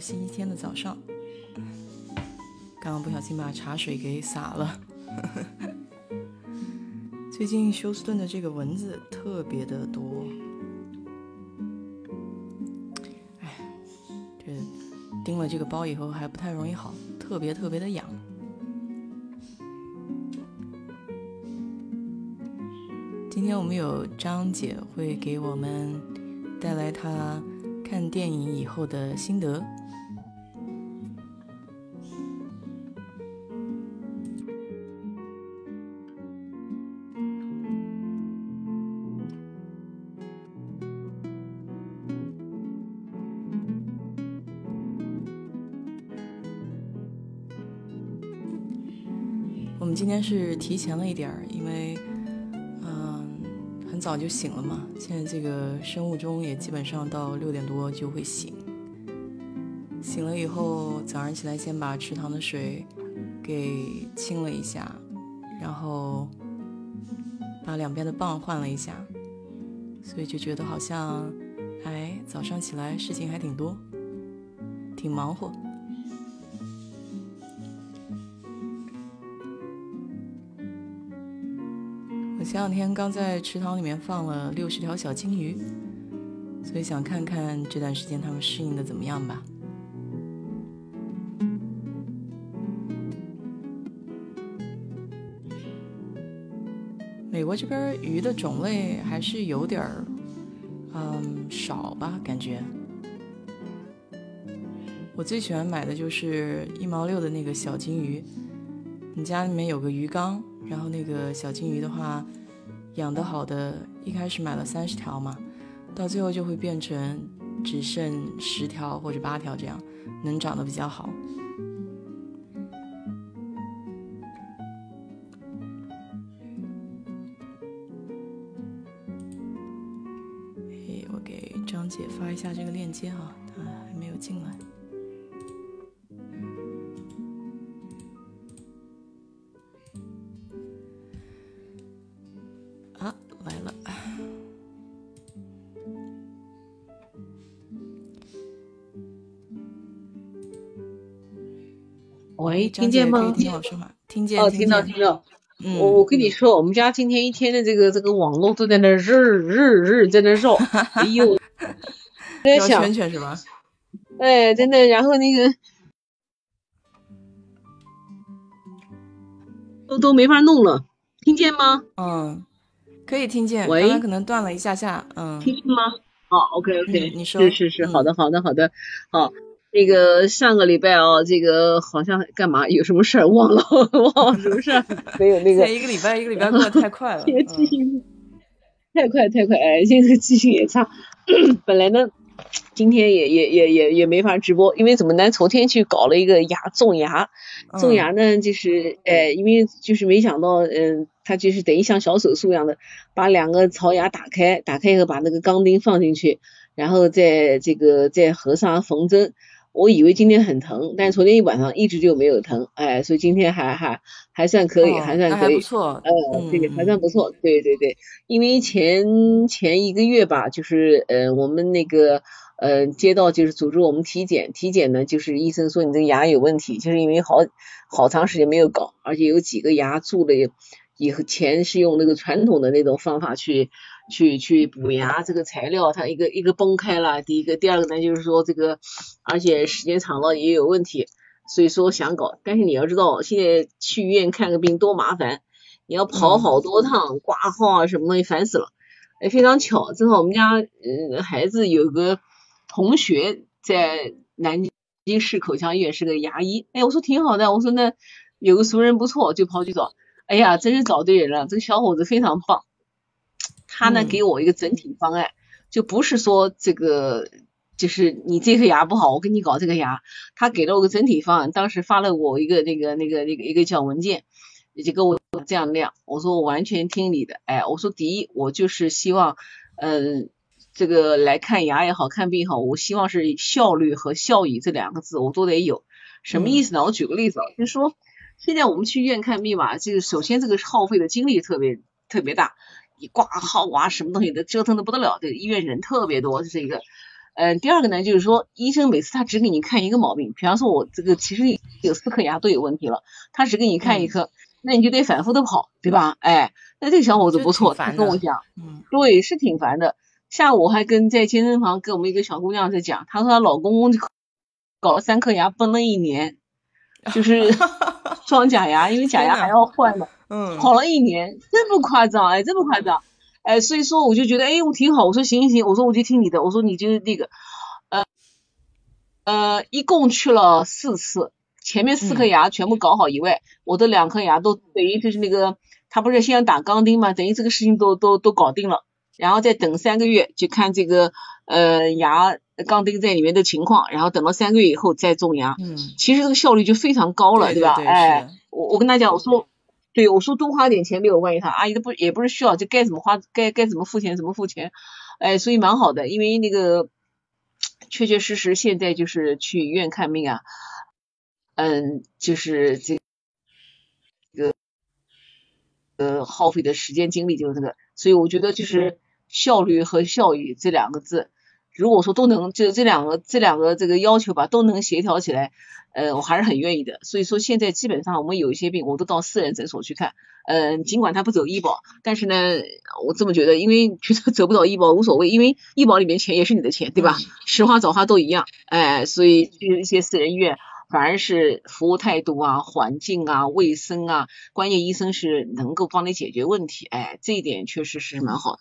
星期天的早上，刚刚不小心把茶水给洒了。最近休斯顿的这个蚊子特别的多，哎，这叮了这个包以后还不太容易好，特别特别的痒。今天我们有张姐会给我们带来她看电影以后的心得。今天是提前了一点儿，因为。嗯很早就醒了嘛，现在这个生物钟也基本上到六点多就会醒。醒了以后，早上起来先把池塘的水给清了一下，然后把两边的棒换了一下，所以就觉得好像，哎，早上起来事情还挺多，挺忙活。前两天刚在池塘里面放了六十条小金鱼，所以想看看这段时间它们适应的怎么样吧。美国这边鱼的种类还是有点儿，嗯，少吧，感觉。我最喜欢买的就是一毛六的那个小金鱼。你家里面有个鱼缸，然后那个小金鱼的话。养得好的，一开始买了三十条嘛，到最后就会变成只剩十条或者八条这样，能长得比较好。哎，我给张姐发一下这个链接啊，她还没有进来。听见吗？听见哦，听到听到。我我跟你说，我们家今天一天的这个这个网络都在那日日日在那绕，哎呦，在想圈圈是吧？哎，真的，然后那个都都没法弄了，听见吗？嗯，可以听见。喂，刚刚可能断了一下下，嗯，听见吗？好，OK OK，你说是是是，好的好的好的，好。那个上个礼拜啊，这个好像干嘛有什么事儿忘了，忘了什么事儿？没有那个。一个礼拜一个礼拜过得太快了。记性太快太快，哎，现在记性也差。本来呢，今天也也也也也没法直播，因为怎么呢？昨天去搞了一个牙种牙，种牙呢就是哎，因为就是没想到，嗯，他就是等于像小手术一样的，把两个槽牙打开，打开以后把那个钢钉放进去，然后再这个再合上缝针。我以为今天很疼，但是昨天一晚上一直就没有疼，哎，所以今天还还还算可以，还算可以，不错，呃，对，还算不错，对对对，因为前前一个月吧，就是呃我们那个呃街道就是组织我们体检，体检呢就是医生说你这个牙有问题，就是因为好好长时间没有搞，而且有几个牙蛀了，以前是用那个传统的那种方法去。去去补牙，这个材料它一个一个崩开了。第一个，第二个呢，就是说这个，而且时间长了也有问题，所以说想搞。但是你要知道，现在去医院看个病多麻烦，你要跑好多趟，挂号啊什么东西，烦死了。哎，非常巧，正好我们家嗯孩子有个同学在南京市口腔医院是个牙医。哎，我说挺好的，我说那有个熟人不错，就跑去找。哎呀，真是找对人了，这个小伙子非常棒。他呢给我一个整体方案，就不是说这个就是你这颗牙不好，我给你搞这个牙。他给了我个整体方案，当时发了我一个那个那个那个一个小文件，就跟我这样那样。我说我完全听你的，哎，我说第一我就是希望，嗯，这个来看牙也好看病也好，我希望是效率和效益这两个字我都得有。什么意思呢？我举个例子啊，就是说现在我们去医院看病嘛，这个首先这个耗费的精力特别特别大。你挂号啊，什么东西的折腾的不得了，这个医院人特别多，这是一个。嗯，第二个呢，就是说医生每次他只给你看一个毛病，比方说我这个其实有四颗牙都有问题了，他只给你看一颗，那你就得反复的跑，对吧？哎，那这个小伙子不错，他跟我讲，嗯，对，是挺烦的。下午我还跟在健身房跟我们一个小姑娘在讲，她说她老公公搞了三颗牙崩了一年，就是 装假牙，因为假牙还要换的，嗯，好了一年，真不夸张，哎，真不夸张。哎，所以说我就觉得，哎，我挺好。我说行行行，我说我就听你的。我说你就那个，呃呃，一共去了四次，前面四颗牙全部搞好以外，我的两颗牙都等于就是那个，他不是先打钢钉嘛，等于这个事情都都都搞定了，然后再等三个月，就看这个呃牙钢钉在里面的情况，然后等到三个月以后再种牙。嗯，其实这个效率就非常高了，对吧？哎，我我跟他讲，我说。对，我说多花点钱没有关系，他阿姨都不也不是需要，就该怎么花，该该怎么付钱怎么付钱，哎，所以蛮好的，因为那个确确实实现在就是去医院看病啊，嗯，就是这个呃耗费的时间精力就是这个，所以我觉得就是效率和效益这两个字，如果说都能就这两个这两个这个要求吧都能协调起来。呃，我还是很愿意的，所以说现在基本上我们有一些病，我都到私人诊所去看。嗯，尽管他不走医保，但是呢，我这么觉得，因为觉得 走不走医保无所谓，因为医保里面钱也是你的钱，对吧？实话早话都一样，哎，所以去一些私人医院，反而是服务态度啊、环境啊、卫生啊，关键医生是能够帮你解决问题，哎，这一点确实是蛮好。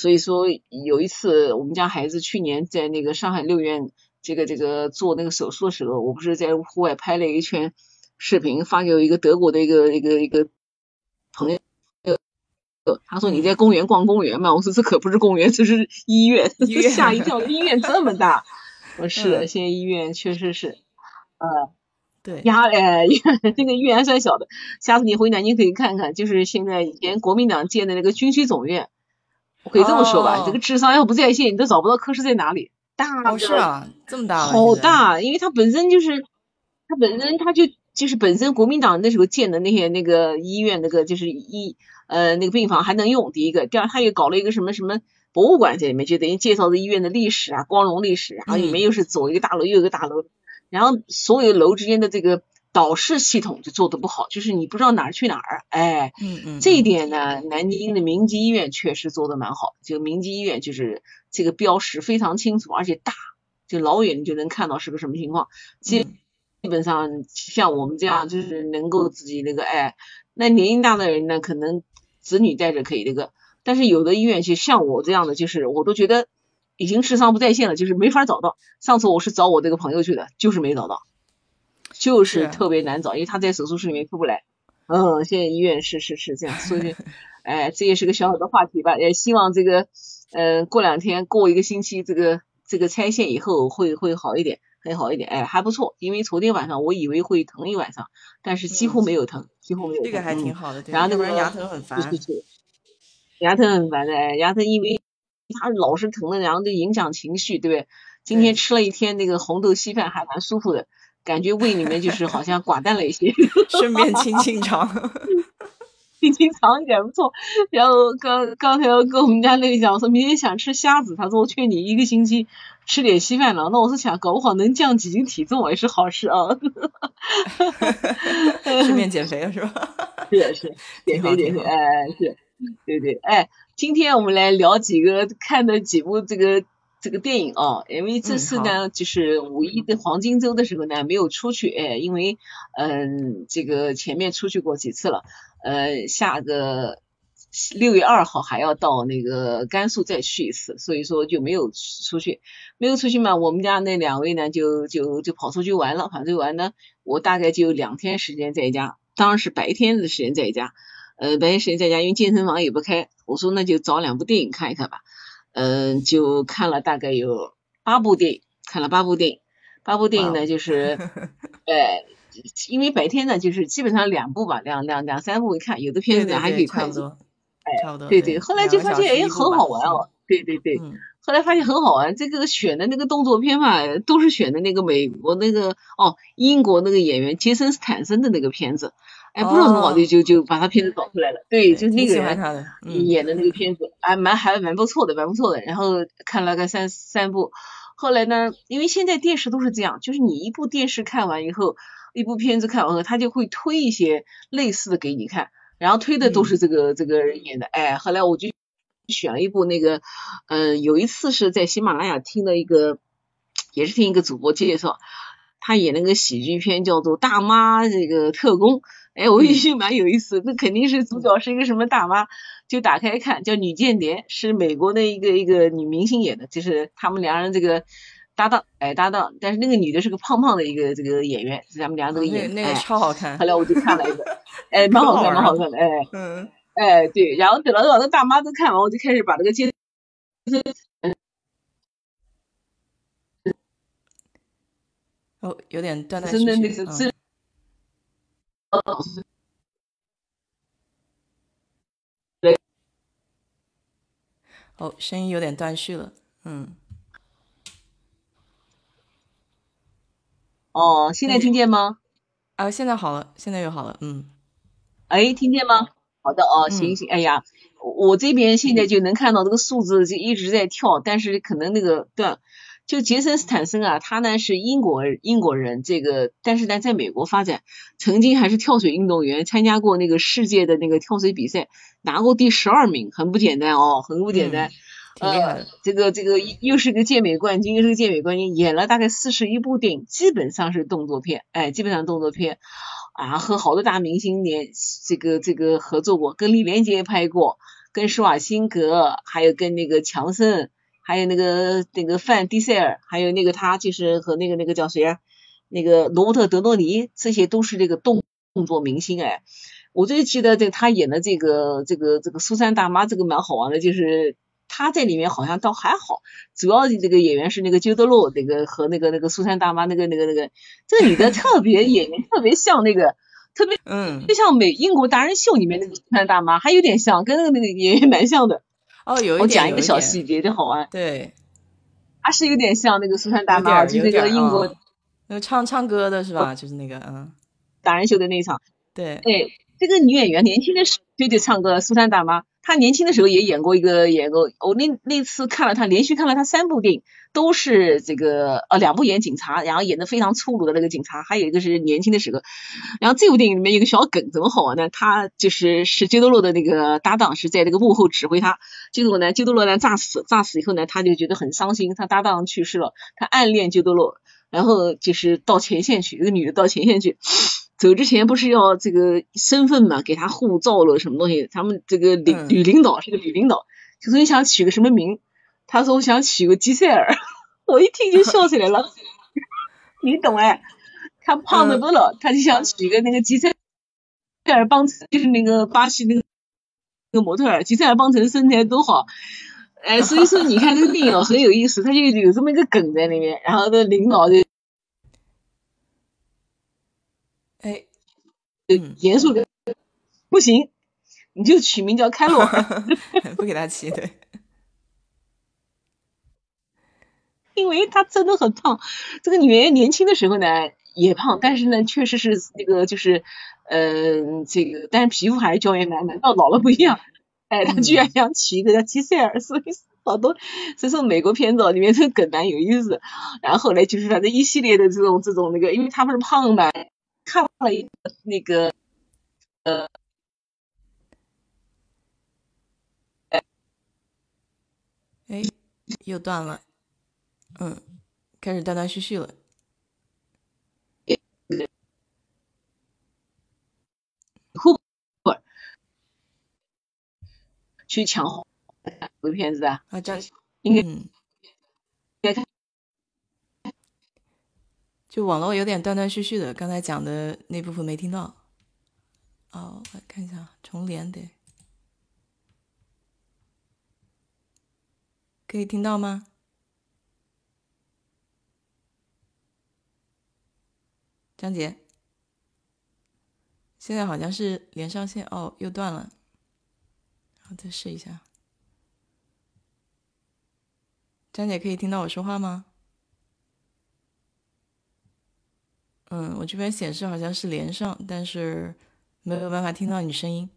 所以说有一次我们家孩子去年在那个上海六院。这个这个做那个手术的时候，我不是在户外拍了一圈视频，发给我一个德国的一个一个一个朋友，他说你在公园逛公园嘛？我说这可不是公园，这是医院，吓一跳，医院这么大。我是的，现在医院确实是，呃，对，牙哎，这个医院还算小的，下次你回南京可以看看，就是现在以前国民党建的那个军区总院，我可以这么说吧，这个智商要不在线，你都找不到科室在哪里。大哦是啊，这么大好大，因为它本身就是，它本身它就就是本身国民党那时候建的那些那个医院那个就是医呃那个病房还能用，第一个，第二他又搞了一个什么什么博物馆在里面，就等于介绍的医院的历史啊，光荣历史，然后里面又是左一个大楼右一个大楼，然后所有楼之间的这个导视系统就做的不好，就是你不知道哪儿去哪儿，哎，嗯嗯，这一点呢，南京的明基医院确实做的蛮好，就明基医院就是。这个标识非常清楚，而且大，就老远你就能看到是个什么情况。基基本上像我们这样，就是能够自己那个哎，那年龄大的人呢，可能子女带着可以那个，但是有的医院就像我这样的，就是我都觉得已经智商不在线了，就是没法找到。上次我是找我这个朋友去的，就是没找到，就是特别难找，因为他在手术室里面出不来。嗯，现在医院是是是这样，所以 哎，这也是个小小的话题吧，也希望这个。嗯，过两天，过一个星期，这个这个拆线以后会会好一点，会好一点，哎，还不错。因为昨天晚上我以为会疼一晚上，但是几乎没有疼，几乎没有。这个还挺好的，然后那个人牙疼很烦。牙疼很烦的，哎，牙疼因为他老是疼的，然后就影响情绪，对不对？今天吃了一天那个红豆稀饭，还蛮舒服的，感觉胃里面就是好像寡淡了一些。顺便清清肠。清清肠一点不错，然后刚刚才要跟我们家那个讲，我说明天想吃虾子，他说我劝你一个星期吃点稀饭了。那我是想，搞不好能降几斤体重也是好事啊。顺便减肥了是吧？是是，减肥减肥，哎是，对对，哎，今天我们来聊几个看的几部这个这个电影哦，因为这次呢就是五一的黄金周的时候呢没有出去，哎，因为嗯这个前面出去过几次了。呃，下个六月二号还要到那个甘肃再去一次，所以说就没有出去，没有出去嘛。我们家那两位呢，就就就跑出去玩了。跑出去玩呢，我大概就两天时间在家，当然是白天的时间在家。呃，白天时间在家，因为健身房也不开，我说那就找两部电影看一看吧。嗯，就看了大概有八部电影，看了八部电影，八部电影呢就是，呃。因为白天呢，就是基本上两部吧，两两两三部一看，有的片子还可以看。哎，对对，后来就发现哎很好玩哦，对对对，后来发现很好玩，这个选的那个动作片嘛，都是选的那个美国那个哦英国那个演员杰森斯坦森的那个片子，哎不知道怎么搞的就就把他片子找出来了，对，就是那个人演的那个片子，哎蛮还蛮不错的，蛮不错的，然后看了个三三部。后来呢，因为现在电视都是这样，就是你一部电视看完以后，一部片子看完后，他就会推一些类似的给你看，然后推的都是这个这个人演的。哎，后来我就选了一部那个，嗯，有一次是在喜马拉雅听的一个，也是听一个主播介绍，他演那个喜剧片叫做《大妈这个特工》。哎，我一听蛮有意思，那肯定是主角是一个什么大妈，就打开看，叫《女间谍》，是美国的一个一个女明星演的，就是他们两人这个搭档，哎搭档，但是那个女的是个胖胖的一个这个演员，是他们俩这个演，那个超好看。后来我就看了一个，哎，蛮好看，蛮好看的，哎，嗯，哎对，然后等到把那大妈都看完，我就开始把这个接，哦，有点断断续续。哦，声音有点断续了，嗯。哦，现在听见吗？啊，现在好了，现在又好了，嗯。哎，听见吗？好的，哦，行行，哎呀，我这边现在就能看到这个数字就一直在跳，但是可能那个断。就杰森斯坦森啊，他呢是英国英国人，这个但是呢在美国发展，曾经还是跳水运动员，参加过那个世界的那个跳水比赛，拿过第十二名，很不简单哦，很不简单。呃，这个这个又是个健美冠军，又是个健美冠军，演了大概四十一部电影，基本上是动作片，哎，基本上动作片啊，和好多大明星连这个这个合作过，跟李连杰拍过，跟施瓦辛格，还有跟那个强森。还有那个那个范迪塞尔，还有那个他就是和那个那个叫谁啊？那个罗伯特德诺尼，这些都是这个动动作明星哎。我最记得这他演的这个这个这个苏珊大妈，这个蛮好玩的，就是他在里面好像倒还好。主要的这个演员是那个鸠德洛，那个和那个那个苏珊大妈那个那个那个这个女的 特别演员特别像那个特别嗯，就像美英国达人秀里面那个苏珊大妈，还有点像，跟那个那个演员蛮像的。哦，有我讲一个小细节就好玩。对，他是有点像那个苏珊大妈，就那个英国那个唱唱歌的是吧？就是那个嗯，打人秀的那一场。对，对，这个女演员年轻的时候就就唱歌，苏珊大妈。他年轻的时候也演过一个，演过。我那那次看了他，连续看了他三部电影，都是这个呃两部演警察，然后演的非常粗鲁的那个警察，还有一个是年轻的时候。然后这部电影里面有个小梗，怎么好玩呢？他就是是基多洛的那个搭档，是在那个幕后指挥他。结果呢，基多洛呢炸死，炸死以后呢，他就觉得很伤心，他搭档去世了，他暗恋基多洛，然后就是到前线去，一个女的到前线去。走之前不是要这个身份嘛，给他护照了什么东西？他们这个领女领导是个女领导，就说你想取个什么名？他说我想取个吉塞尔，我一听就笑起来了。你懂哎？他胖的多了，他就想取个那个吉塞尔邦辰，就是那个巴西那个那个模特儿，吉塞尔邦辰身材多好。哎，所以说你看这个电影很有意思，他就有这么一个梗在里面，然后那领导就。哎，严肃的不行，你就取名叫开洛，不给他起对，因为他真的很胖。这个女人年轻的时候呢也胖，但是呢确实是那个就是，嗯，这个但是皮肤还是胶原蛋白，到老了不一样。哎，他居然想起一个叫吉塞尔，所以好多，所以说美国片子里面这个梗蛮有意思。然后后来就是反正一系列的这种这种那个，因为他不是胖嘛。看了一个那个，呃，哎，又断了，嗯，开始断断续续了。去抢红个片子啊？啊，这应该应该看。就网络有点断断续续的，刚才讲的那部分没听到。哦，我看一下，重连得，可以听到吗？张杰，现在好像是连上线，哦，又断了，我再试一下。张姐可以听到我说话吗？嗯，我这边显示好像是连上，但是没有办法听到你声音。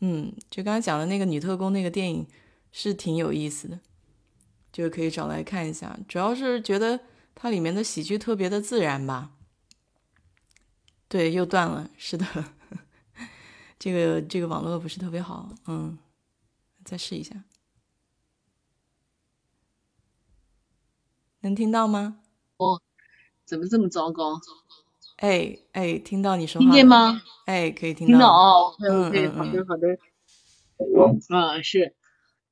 嗯，就刚才讲的那个女特工那个电影是挺有意思的，就可以找来看一下。主要是觉得它里面的喜剧特别的自然吧。对，又断了，是的，这个这个网络不是特别好，嗯，再试一下，能听到吗？哦，怎么这么糟糕？哎哎，听到你说话，听见吗？哎，可以听到，听到哦。嗯对，好的好的。啊是，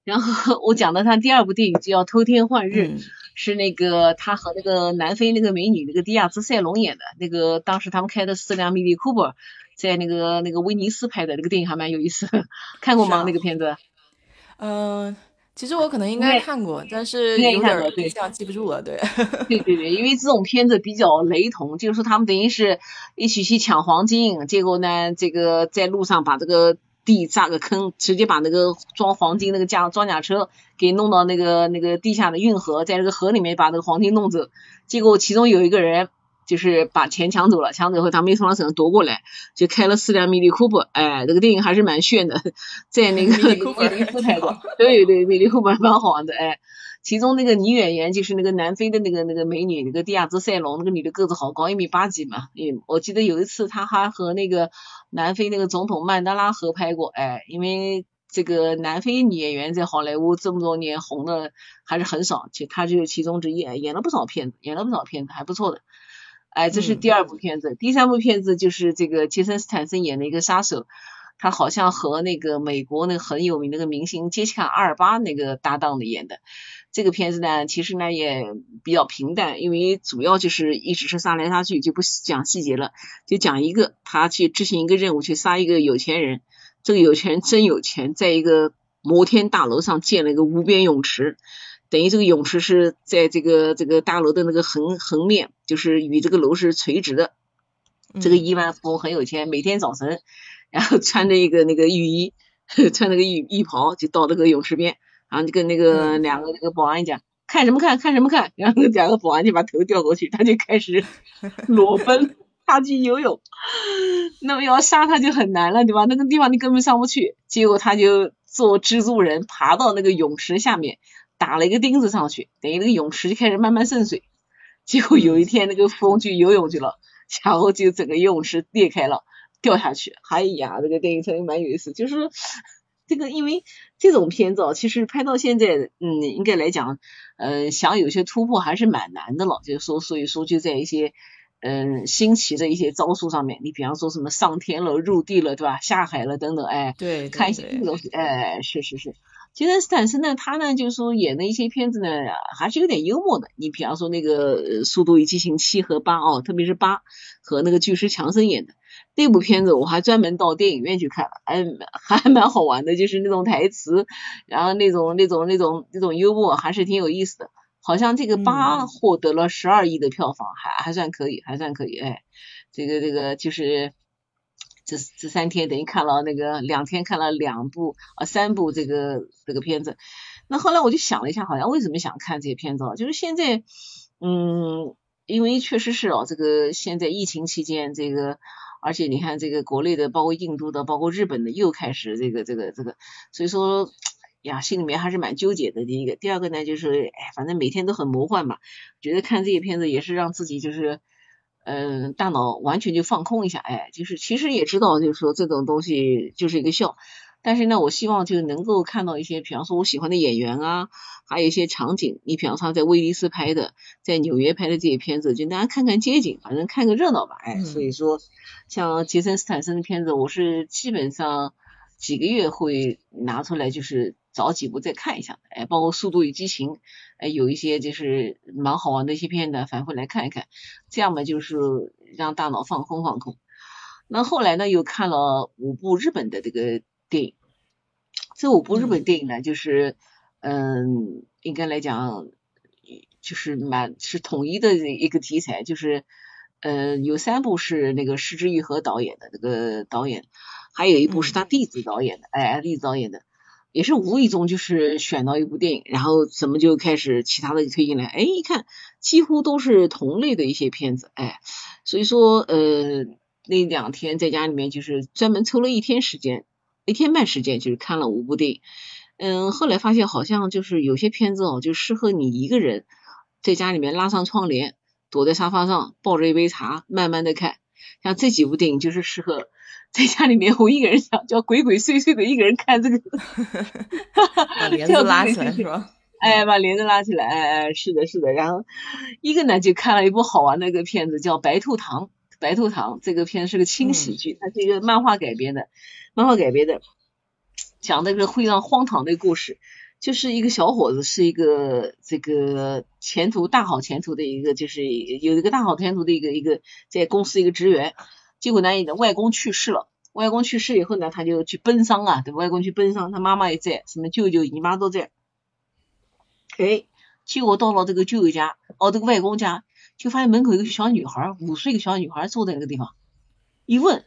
然后我讲的他第二部电影就叫《偷天换日》，是那个他和那个南非那个美女那个迪亚兹塞隆演的，那个当时他们开的四辆 Mini Cooper，，在那个那个威尼斯拍的，那个电影还蛮有意思，看过吗？那个片子？嗯。其实我可能应该看过，但是有点印象记不住了。对，对对对，因为这种片子比较雷同，就是说他们等于是一起去抢黄金，结果呢，这个在路上把这个地炸个坑，直接把那个装黄金那个架装甲车给弄到那个那个地下的运河，在这个河里面把那个黄金弄走，结果其中有一个人。就是把钱抢走了，抢走后他们又从他手上夺过来，就开了四辆米利库珀，哎，这个电影还是蛮炫的，在那个威尼斯拍的，对对，米利库珀蛮好玩的，哎，其中那个女演员就是那个南非的那个那个美女，那个蒂亚兹塞隆，那个女的个子好高，一米八几嘛，嗯，我记得有一次她还和那个南非那个总统曼德拉合拍过，哎，因为这个南非女演员在好莱坞这么多年红的还是很少，其实她就是其中之一，演了不少片子，演了不少片子，还不错的。哎，这是第二部片子，第三部片子就是这个杰森斯坦森演的一个杀手，他好像和那个美国那个很有名那个明星杰西卡阿尔巴那个搭档的演的。这个片子呢，其实呢也比较平淡，因为主要就是一直是杀来杀去，就不讲细节了，就讲一个他去执行一个任务，去杀一个有钱人，这个有钱人真有钱，在一个摩天大楼上建了一个无边泳池。等于这个泳池是在这个这个大楼的那个横横面，就是与这个楼是垂直的。这个亿万富翁很有钱，每天早晨，然后穿着一个那个浴衣，穿那个浴浴袍，就到那个泳池边，然后就跟那个两个那个保安讲，看什么看，看什么看，然后两个保安就把头掉过去，他就开始 裸奔，他去游泳。那么要杀他就很难了，对吧？那个地方你根本上不去。结果他就做蜘蛛人，爬到那个泳池下面。打了一个钉子上去，等于那个泳池就开始慢慢渗水。结果有一天那个富翁去游泳去了，然后就整个游泳池裂开了，掉下去。哎呀，这个电影真的蛮有意思。就是这个，因为这种片子其实拍到现在，嗯，应该来讲，嗯，想有些突破还是蛮难的了。就是说，所以说就在一些嗯新奇的一些招数上面，你比方说什么上天了、入地了，对吧？下海了等等，哎，对，看一些这个东西，哎，是是是。杰森斯坦森呢，他呢就是说演的一些片子呢，还是有点幽默的。你比方说那个《速度与激情七》和八哦，特别是八和那个巨石强森演的那部片子，我还专门到电影院去看了，哎，还蛮好玩的，就是那种台词，然后那种那种那种那种幽默，还是挺有意思的。好像这个八获得了十二亿的票房，还还算可以，还算可以，哎，这个这个就是。这这三天等于看了那个两天看了两部啊三部这个这个片子，那后来我就想了一下，好像为什么想看这些片子啊？就是现在，嗯，因为确实是哦，这个现在疫情期间，这个而且你看这个国内的，包括印度的，包括日本的，又开始这个这个这个，所以说呀，心里面还是蛮纠结的。第一个，第二个呢，就是哎，反正每天都很魔幻嘛，觉得看这些片子也是让自己就是。嗯，大脑完全就放空一下，哎，就是其实也知道，就是说这种东西就是一个笑，但是呢，我希望就能够看到一些，比方说我喜欢的演员啊，还有一些场景，你比方说在威尼斯拍的，在纽约拍的这些片子，就大家看看街景，反正看个热闹吧，哎，所以说像杰森斯坦森的片子，我是基本上几个月会拿出来，就是找几部再看一下，哎，包括《速度与激情》。哎，有一些就是蛮好玩的一些片段，反复来看一看，这样嘛就是让大脑放空放空。那后来呢，又看了五部日本的这个电影，这五部日本电影呢，就是嗯，应该来讲就是蛮是统一的一个题材，就是呃有三部是那个石之愈和导演的这个导演，还有一部是他弟子导演的，哎，弟子导演的。也是无意中就是选到一部电影，然后怎么就开始其他的推进来？哎，一看几乎都是同类的一些片子，哎，所以说呃那两天在家里面就是专门抽了一天时间，一天半时间就是看了五部电影。嗯，后来发现好像就是有些片子哦，就适合你一个人在家里面拉上窗帘，躲在沙发上抱着一杯茶，慢慢的看。像这几部电影就是适合在家里面我一个人想叫鬼鬼祟祟的一个人看这个，把帘子拉起来 是吧？哎，把帘子拉起来，哎哎，是的，是的。然后一个呢就看了一部好玩的一个片子，叫《白兔糖》。白兔糖这个片是个轻喜剧，它是一个漫画改编的，漫画改编的，讲那个非常荒唐的故事，就是一个小伙子是一个这个前途大好前途的一个，就是有一个大好前途的一个一个在公司一个职员，结果呢，你的外公去世了，外公去世以后呢，他就去奔丧啊，对，外公去奔丧，他妈妈也在，什么舅舅姨妈都在。哎，结果到了这个舅舅家，哦，这个外公家，就发现门口有个小女孩，五岁的小女孩坐在那个地方。一问，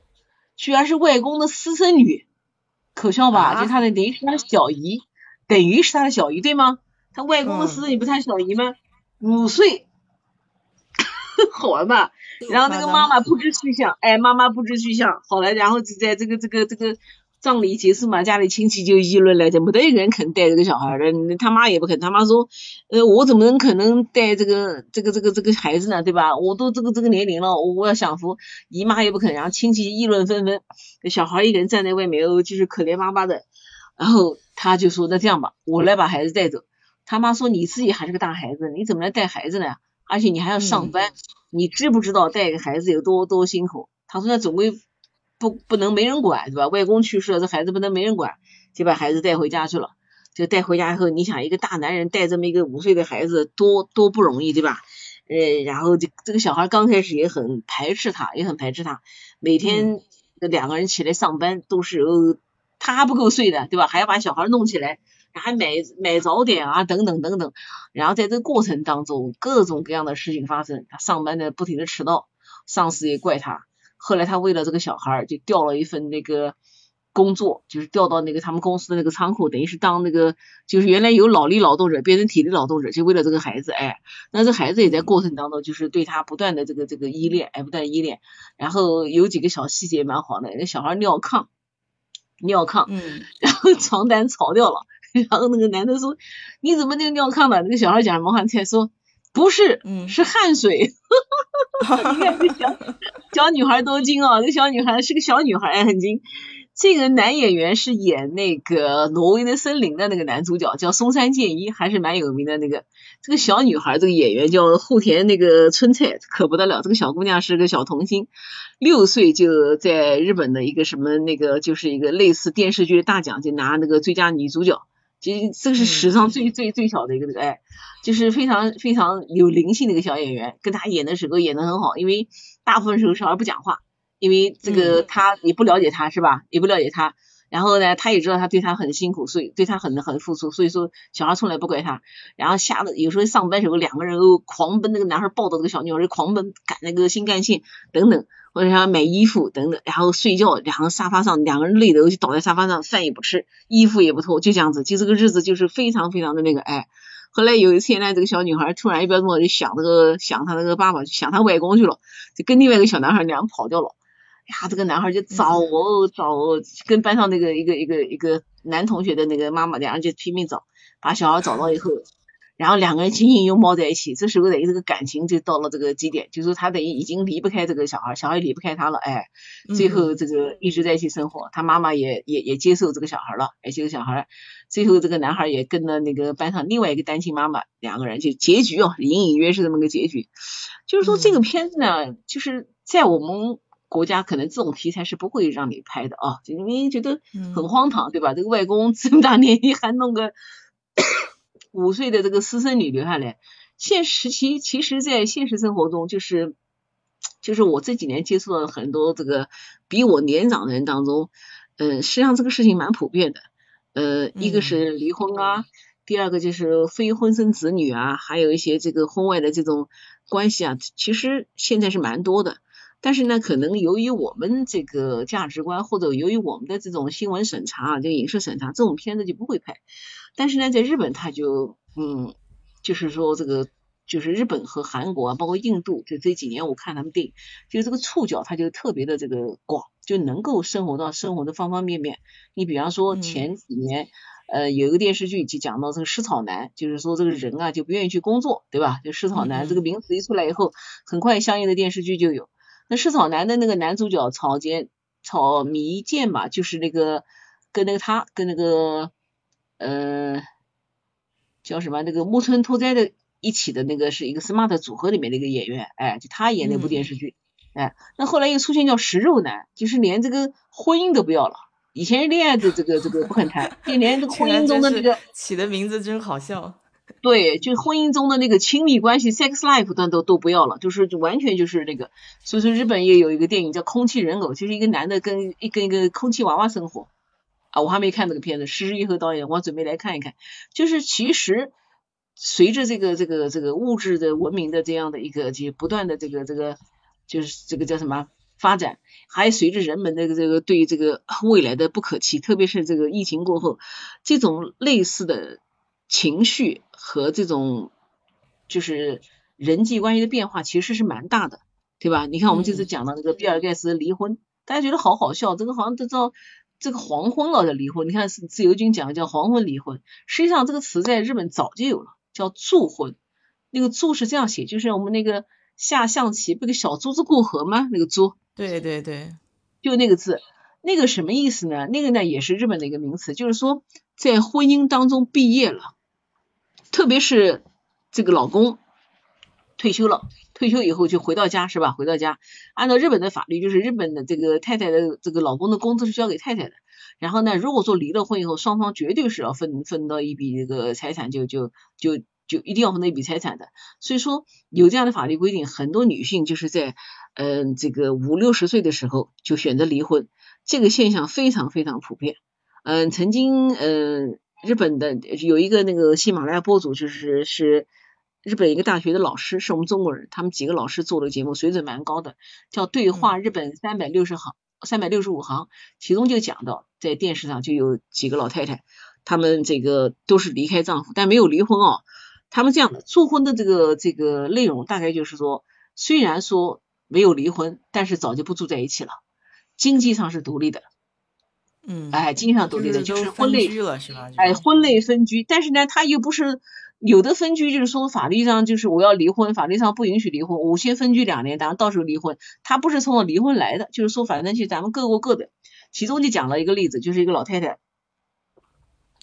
居然是外公的私生女，可笑吧？就他的等于是他的小姨，等于是他的小姨，对吗？他外公的私生女不是他小姨吗？五岁，好玩吧？然后那个妈妈不知去向，哎，妈妈不知去向，好了，然后就在这个这个这个。葬礼结束嘛，家里亲戚就议论了，这没得一个人肯带这个小孩的，他妈也不肯，他妈说，呃，我怎么能可能带这个这个这个这个孩子呢，对吧？我都这个这个年龄了，我要享福，姨妈也不肯，然后亲戚议论纷纷，小孩一个人站在外面，哦，就是可怜巴巴的，然后他就说，那这样吧，我来把孩子带走。他妈说，你自己还是个大孩子，你怎么来带孩子呢？而且你还要上班，你知不知道带个孩子有多多辛苦？他说，那总归。不不能没人管，对吧？外公去世了，这孩子不能没人管，就把孩子带回家去了。就带回家以后，你想一个大男人带这么一个五岁的孩子，多多不容易，对吧？呃，然后这这个小孩刚开始也很排斥他，也很排斥他。每天两个人起来上班都是他不够睡的，对吧？还要把小孩弄起来，还买买早点啊，等等等等。然后在这个过程当中，各种各样的事情发生，他上班的不停的迟到，上司也怪他。后来他为了这个小孩儿就调了一份那个工作，就是调到那个他们公司的那个仓库，等于是当那个就是原来有脑力劳动者变成体力劳动者，就为了这个孩子，哎，那这孩子也在过程当中就是对他不断的这个这个依恋，哎，不断依恋。然后有几个小细节蛮好的，那小孩尿炕，尿炕，嗯，然后床单潮掉了，然后那个男的说你怎么那个尿炕了？那个小孩讲什么话？才说。不是，嗯，是汗水。你看这小小女孩多精啊！这小女孩是个小女孩，很精。这个男演员是演那个《挪威的森林》的那个男主角，叫松山健一，还是蛮有名的那个。这个小女孩，这个演员叫后田那个春菜，可不得了。这个小姑娘是个小童星，六岁就在日本的一个什么那个，就是一个类似电视剧的大奖，就拿那个最佳女主角。其实这个是史上最最最小的一个这个哎，就是非常非常有灵性的一个小演员，跟他演的时候演的很好，因为大部分时候小孩不讲话，因为这个他也不了解他是吧，也不了解他，然后呢，他也知道他对他很辛苦，所以对他很很付出，所以说小孩从来不怪他，然后吓得有时候上班时候两个人都狂奔，那个男孩抱着这个小女孩就狂奔赶那个新干线等等。或者想买衣服等等，然后睡觉，然后沙发上，两个人累的就倒在沙发上，饭也不吃，衣服也不脱，就这样子，就这个日子就是非常非常的那个哎。后来有一天呢，这个小女孩突然一边么就想这个想她那个爸爸，想她外公去了，就跟另外一个小男孩两个跑掉了。呀，这个男孩就找哦找哦，跟班上那个一个一个一个男同学的那个妈妈，两人就拼命找，把小孩找到以后。然后两个人紧紧拥抱在一起，这时候等于这个感情就到了这个极点，就是他等于已经离不开这个小孩，小孩也离不开他了，哎，最后这个一直在一起生活，他妈妈也也也接受这个小孩了，哎，这个小孩，最后这个男孩也跟了那个班上另外一个单亲妈妈，两个人就结局哦，隐隐约是这么个结局，就是说这个片子呢，就是在我们国家可能这种题材是不会让你拍的啊，就因为觉得很荒唐，对吧？这个外公 这么大年纪还弄个。五岁的这个私生女留下来，现实其其实，在现实生活中，就是就是我这几年接触到很多这个比我年长的人当中，嗯，实际上这个事情蛮普遍的，呃，一个是离婚啊，第二个就是非婚生子女啊，还有一些这个婚外的这种关系啊，其实现在是蛮多的。但是呢，可能由于我们这个价值观，或者由于我们的这种新闻审查啊，这个影视审查，这种片子就不会拍。但是呢，在日本他就，嗯，就是说这个，就是日本和韩国啊，包括印度，就这几年我看他们电影，就这个触角它就特别的这个广，就能够生活到生活的方方面面。你比方说前几年，呃，有一个电视剧就讲到这个食草男，就是说这个人啊就不愿意去工作，对吧？就食草男这个名词一出来以后，很快相应的电视剧就有。那食草男的那个男主角草间草迷剑吧，就是那个跟那个他跟那个呃叫什么那个木村拓哉的一起的那个是一个 smart 组合里面的一个演员，哎，就他演那部电视剧。哎，那后来又出现叫食肉男，就是连这个婚姻都不要了。以前恋爱的这个这个不肯谈，就连这个 婚姻中的那个起的名字真好笑。对，就婚姻中的那个亲密关系 （sex life） 都都都不要了，就是就完全就是那个。所以说日本也有一个电影叫《空气人偶》，就是一个男的跟一跟一个空气娃娃生活。啊，我还没看这个片子，石之和导演，我准备来看一看。就是其实随着这个这个这个物质的文明的这样的一个就不断的这个这个。就是这个叫什么发展，还随着人们的这个对这个未来的不可期，特别是这个疫情过后，这种类似的情绪和这种就是人际关系的变化，其实是蛮大的，对吧？你看我们这次讲到那个比尔盖茨离婚，大家觉得好好笑，这个好像都叫这个黄昏了的离婚。你看自由军讲的叫黄昏离婚，实际上这个词在日本早就有了，叫祝婚。那个祝是这样写，就是我们那个。下象棋不个小珠子过河吗？那个珠，对对对，就那个字，那个什么意思呢？那个呢也是日本的一个名词，就是说在婚姻当中毕业了，特别是这个老公退休了，退休以后就回到家是吧？回到家，按照日本的法律，就是日本的这个太太的这个老公的工资是交给太太的。然后呢，如果说离了婚以后，双方绝对是要分分到一笔这个财产，就就就。就一定要分那笔财产的，所以说有这样的法律规定，很多女性就是在嗯这个五六十岁的时候就选择离婚，这个现象非常非常普遍。嗯，曾经嗯日本的有一个那个喜马拉雅博主，就是是日本一个大学的老师，是我们中国人，他们几个老师做的节目水准蛮高的，叫对话日本三百六十行三百六十五行，其中就讲到在电视上就有几个老太太，她们这个都是离开丈夫，但没有离婚哦。他们这样的祝婚的这个这个内容，大概就是说，虽然说没有离婚，但是早就不住在一起了，经济上是独立的，嗯，哎，经济上独立的，就是婚内了是吧？哎，婚内分居，但是呢，他又不是有的分居，就是说法律上就是我要离婚，法律上不允许离婚，我先分居两年，然后到时候离婚，他不是从我离婚来的，就是说反正就咱们各过各的。其中就讲了一个例子，就是一个老太太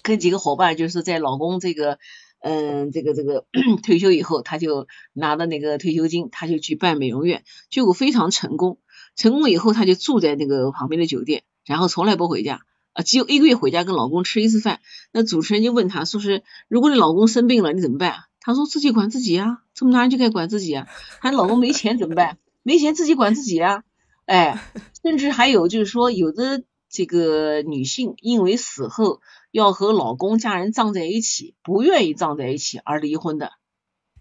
跟几个伙伴，就是在老公这个。嗯，这个这个退休以后，他就拿了那个退休金，他就去办美容院，结果非常成功。成功以后，他就住在那个旁边的酒店，然后从来不回家，啊，只有一个月回家跟老公吃一次饭。那主持人就问他说是，如果你老公生病了，你怎么办？他说自己管自己啊，这么大人就该管自己啊。他老公没钱怎么办？没钱自己管自己啊。哎，甚至还有就是说，有的这个女性因为死后。要和老公家人葬在一起，不愿意葬在一起而离婚的，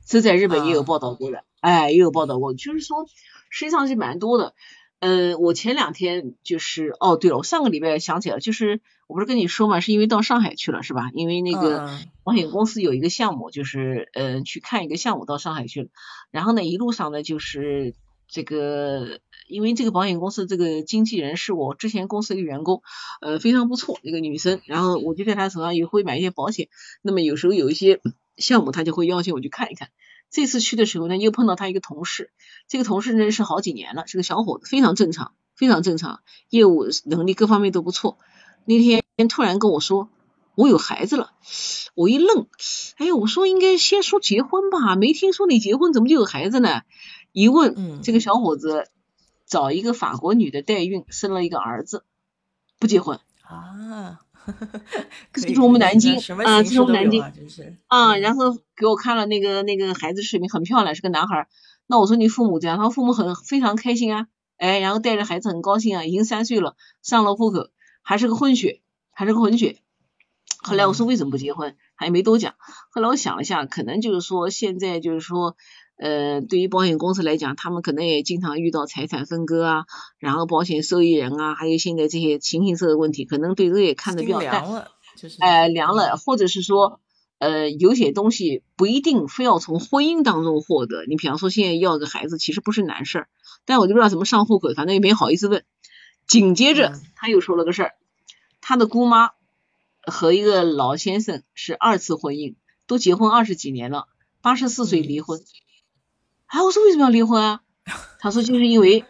这在日本也有报道过的，哎，也有报道过，就是说实际上是蛮多的。呃，我前两天就是，哦，对了，我上个礼拜想起来，就是我不是跟你说嘛，是因为到上海去了，是吧？因为那个保险公司有一个项目，就是呃去看一个项目，到上海去了，然后呢一路上呢就是。这个，因为这个保险公司这个经纪人是我之前公司的一个员工，呃，非常不错，一个女生。然后我就在她手上也会买一些保险。那么有时候有一些项目，她就会邀请我去看一看。这次去的时候呢，又碰到他一个同事，这个同事认识好几年了，是个小伙子，非常正常，非常正常，业务能力各方面都不错。那天突然跟我说，我有孩子了，我一愣，哎，我说应该先说结婚吧，没听说你结婚，怎么就有孩子呢？一问，这个小伙子找一个法国女的代孕，生了一个儿子，不结婚啊？这是我们南京啊，这是我们南京，啊，然后给我看了那个那个孩子视频，很漂亮，是个男孩。那我说你父母这样，他父母很非常开心啊，哎，然后带着孩子很高兴啊，已经三岁了，上了户口，还是个混血，还是个混血。后来我说为什么不结婚，他也没多讲。后来我想了一下，可能就是说现在就是说。呃，对于保险公司来讲，他们可能也经常遇到财产分割啊，然后保险受益人啊，还有现在这些形形色色的问题，可能对这个也看得比较淡。哎，凉了，或者是说，呃，有些东西不一定非要从婚姻当中获得。你比方说，现在要个孩子其实不是难事儿，但我就不知道怎么上户口，反正也没好意思问。紧接着他又说了个事儿，他的姑妈和一个老先生是二次婚姻，都结婚二十几年了，八十四岁离婚。啊，我说为什么要离婚啊？他说就是因为，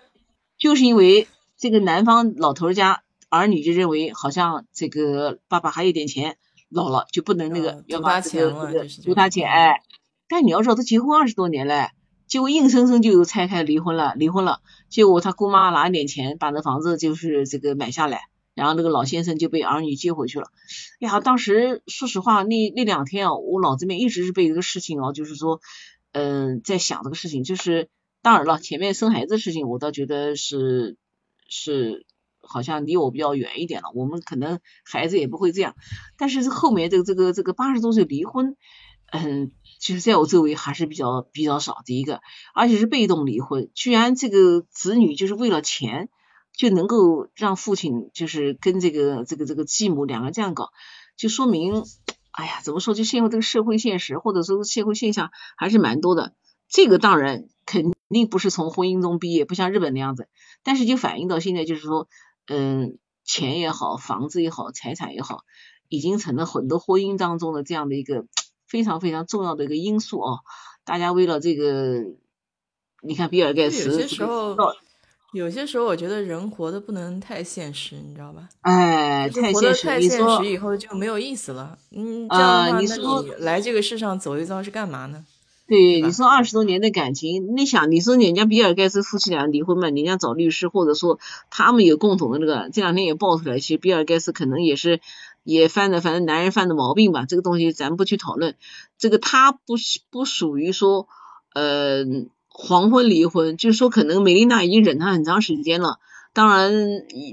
就是因为这个男方老头家儿女就认为好像这个爸爸还有点钱，老了就不能那个要把这个这个足他钱。哎，但你要知道，他结婚二十多年了，结果硬生生就拆开离婚了，离婚了。结果他姑妈拿点钱把那房子就是这个买下来，然后那个老先生就被儿女接回去了。呀，当时说实话，那那两天啊，我脑子里面一直是被这个事情啊，就是说。嗯，在想这个事情，就是当然了，前面生孩子的事情，我倒觉得是是好像离我比较远一点了。我们可能孩子也不会这样，但是后面这个这个这个八十多岁离婚，嗯，其实在我周围还是比较比较少的一个，而且是被动离婚。居然这个子女就是为了钱就能够让父亲就是跟这个这个这个继母两个这样搞，就说明。哎呀，怎么说？就陷入这个社会现实，或者说社会现象还是蛮多的。这个当然肯定不是从婚姻中毕业，不像日本那样子。但是就反映到现在，就是说，嗯，钱也好，房子也好，财产也好，已经成了很多婚姻当中的这样的一个非常非常重要的一个因素哦。大家为了这个，你看比尔盖茨。有些时候。有些时候我觉得人活的不能太现实，你知道吧？哎，太现实，太现实以后就没有意思了。嗯，这样的话，那你来这个世上走一遭是干嘛呢？对，你说二十多年的感情，你想，你说人家比尔盖茨夫妻俩离婚嘛，人家找律师，或者说他们有共同的那个，这两天也爆出来，其实比尔盖茨可能也是也犯的，反正男人犯的毛病吧，这个东西咱不去讨论。这个他不不属于说，呃。黄昏离婚，就是说可能梅丽娜已经忍他很长时间了。当然，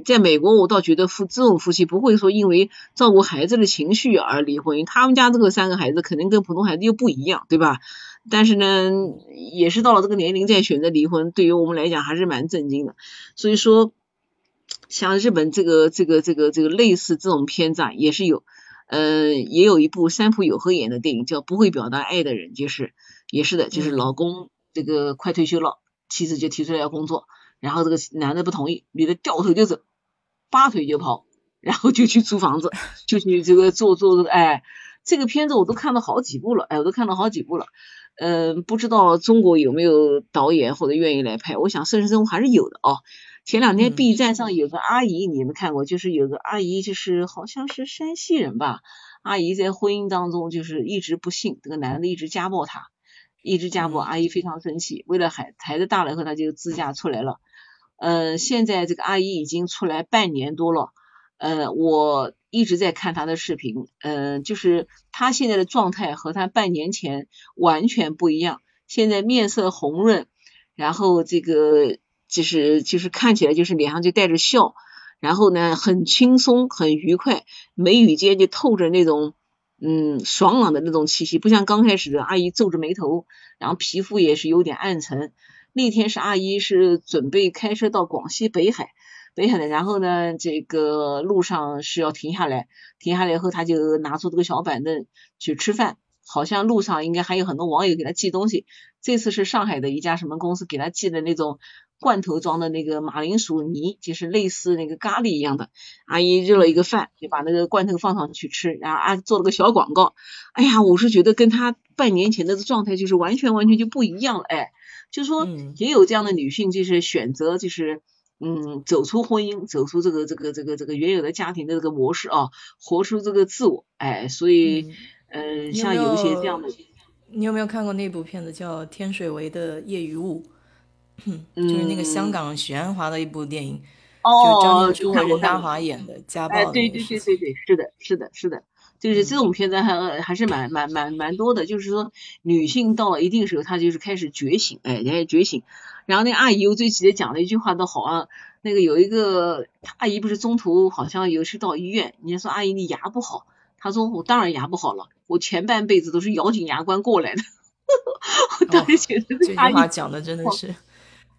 在美国我倒觉得夫这种夫妻不会说因为照顾孩子的情绪而离婚，他们家这个三个孩子肯定跟普通孩子又不一样，对吧？但是呢，也是到了这个年龄再选择离婚，对于我们来讲还是蛮震惊的。所以说，像日本这个这个这个这个类似这种片子啊，也是有，呃，也有一部三浦友和演的电影叫《不会表达爱的人》，就是也是的，就是老公。这个快退休了，妻子就提出来要工作，然后这个男的不同意，女的掉头就走，拔腿就跑，然后就去租房子，就去这个做做这个，哎，这个片子我都看了好几部了，哎，我都看了好几部了，嗯，不知道中国有没有导演或者愿意来拍，我想现实中还是有的哦。前两天 B 站上有个阿姨，你们看过？就是有个阿姨，就是好像是山西人吧，阿姨在婚姻当中就是一直不幸，这个男的一直家暴她。一直家暴，阿姨非常生气。为了孩孩子大了以后，她就自驾出来了。嗯，现在这个阿姨已经出来半年多了。呃，我一直在看她的视频。嗯，就是她现在的状态和她半年前完全不一样。现在面色红润，然后这个就是就是看起来就是脸上就带着笑，然后呢很轻松很愉快，眉宇间就透着那种。嗯，爽朗的那种气息，不像刚开始的阿姨皱着眉头，然后皮肤也是有点暗沉。那天是阿姨是准备开车到广西北海，北海的，然后呢，这个路上是要停下来，停下来以后，他就拿出这个小板凳去吃饭。好像路上应该还有很多网友给他寄东西，这次是上海的一家什么公司给他寄的那种。罐头装的那个马铃薯泥，就是类似那个咖喱一样的。阿姨热了一个饭，就把那个罐头放上去吃，然后啊做了个小广告。哎呀，我是觉得跟她半年前的状态就是完全完全就不一样了。哎，就是说也有这样的女性，就是选择就是嗯走出婚姻，走出这个这个这个这个原有的家庭的这个模式啊，活出这个自我。哎，所以嗯像有一些这样的，你有没有看过那部片子叫天水围的夜余物？就是那个香港许鞍华的一部电影，哦就张艺谋和任达华演的家暴。对对对对对，是的，是的，是的，就是这种片子还还是蛮蛮蛮蛮多的。就是说，女性到了一定时候，她就是开始觉醒，哎，觉醒。然后那阿姨我最记得讲了一句话都好啊，那个有一个阿姨不是中途好像有去到医院，人家说阿姨你牙不好，她说我当然牙不好了，我前半辈子都是咬紧牙关过来的。我当时觉得这句话讲的真的是。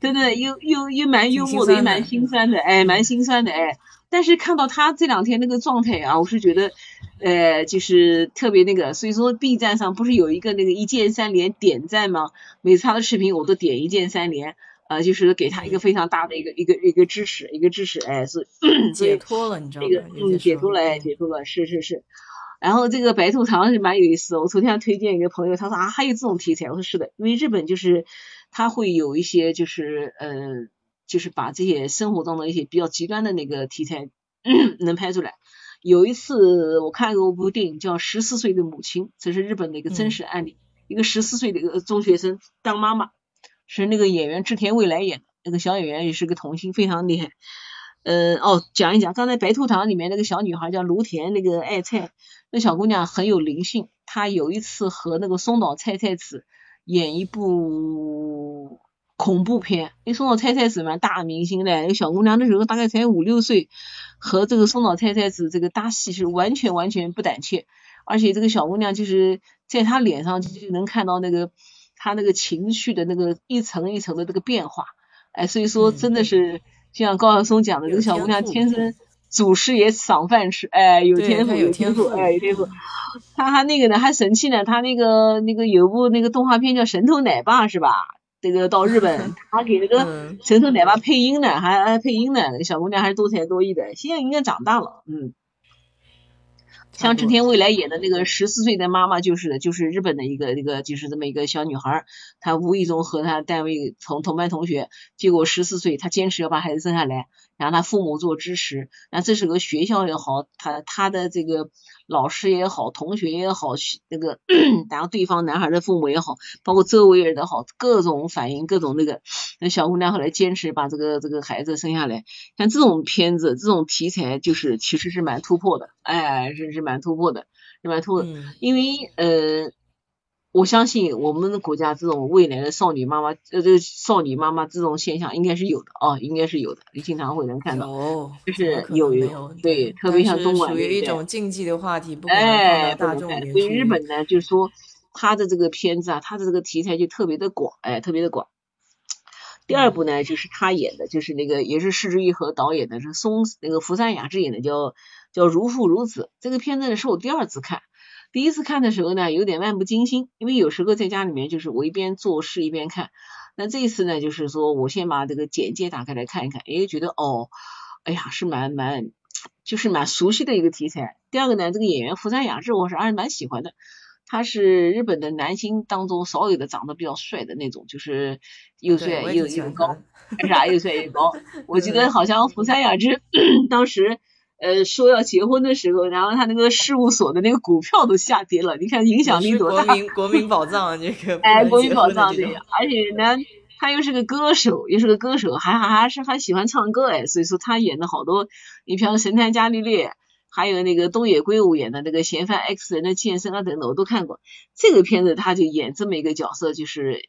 对对，又又又蛮幽默的，也蛮心酸的，哎，蛮心酸的，哎。但是看到他这两天那个状态啊，我是觉得，呃，就是特别那个。所以说，B 站上不是有一个那个一键三连点赞吗？每次他的视频我都点一键三连。呃，就是给他一个非常大的一个一个一个支持，一个支持，哎，是解脱了，你知道吗？这个嗯，解脱了，哎，解脱了，是是是。然后这个白兔糖是蛮有意思，我昨天推荐一个朋友，他说啊，还有这种题材，我说是的，因为日本就是他会有一些就是呃，就是把这些生活中的一些比较极端的那个题材 能拍出来。有一次我看过一部电影叫《十四岁的母亲》，这是日本的一个真实案例，一个十四岁的一个中学生当妈妈。是那个演员织田未来演的，那个小演员也是个童星，非常厉害。呃，哦，讲一讲，刚才白兔糖里面那个小女孩叫芦田那个爱菜，那小姑娘很有灵性。她有一次和那个松岛菜菜子演一部恐怖片，因为松岛菜菜子嘛大明星嘞，那个小姑娘那时候大概才五六岁，和这个松岛菜菜子这个搭戏是完全完全不胆怯，而且这个小姑娘就是在她脸上就能看到那个。她那个情绪的那个一层一层的这个变化，哎，所以说真的是就像高晓松讲的，这个小姑娘天生祖师爷赏饭吃，哎，有天赋有天赋，哎，有天赋。他还那个呢，还神气呢，他那个那个有部那个动画片叫《神偷奶爸》是吧？这个到日本，他给那个神偷奶爸配音呢，还配音呢。那个小姑娘还是多才多艺的，现在应该长大了，嗯。像之前未来演的那个十四岁的妈妈，就是的就是日本的一个一个就是这么一个小女孩，她无意中和她单位同同班同学，结果十四岁她坚持要把孩子生下来。然后她父母做支持，那这是个学校也好，她她的这个老师也好，同学也好，那个然后对方男孩的父母也好，包括周围人的好，各种反应，各种那个，那小姑娘后来坚持把这个这个孩子生下来。像这种片子，这种题材就是其实是蛮突破的，哎，是是蛮突破的，是蛮突破，因为呃。我相信我们的国家这种未来的少女妈妈，呃，这少女妈妈这种现象应该是有的啊，应该是有的，你经常会能看到，就是有有对，特别像东莞，属于一种禁忌的话题，不哎，大众所以日本呢，就是说他的这个片子啊，他的这个题材就特别的广，哎，特别的广。第二部呢，就是他演的，就是那个也是市之愈和导演的，是松那个福山雅治演的，叫叫如父如子。这个片子呢，是我第二次看。第一次看的时候呢，有点漫不经心，因为有时候在家里面就是我一边做事一边看。那这一次呢，就是说我先把这个简介打开来看一看，哎，觉得哦，哎呀，是蛮蛮，就是蛮熟悉的一个题材。第二个呢，这个演员福山雅治，我是还是蛮喜欢的。他是日本的男星当中少有的长得比较帅的那种，就是又帅又又高，干啥又帅又高。我记得 好像福山雅治 当时。呃，说要结婚的时候，然后他那个事务所的那个股票都下跌了，你看影响力多大？国民国民宝藏这个，哎，国民宝藏对，而且呢，他又是个歌手，又是个歌手，还还还是还喜欢唱歌哎，所以说他演的好多，你比方《神探伽利略》，还有那个东野圭吾演的那个《嫌犯 X 人的健身》啊等等，我都看过。这个片子他就演这么一个角色，就是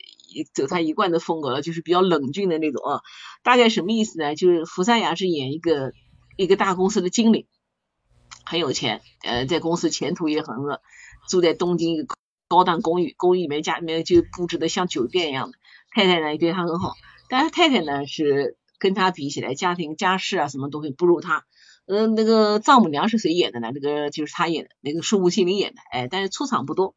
走他一贯的风格了，就是比较冷峻的那种啊。大概什么意思呢？就是福山雅治演一个。一个大公司的经理很有钱，呃，在公司前途也很恶，住在东京一个高档公寓，公寓里面家里面就布置的像酒店一样的。太太呢也对他很好，但是太太呢是跟他比起来，家庭家事啊什么东西不如他。嗯，那个丈母娘是谁演的呢？那个就是他演的，那个树木心灵演的，哎，但是出场不多。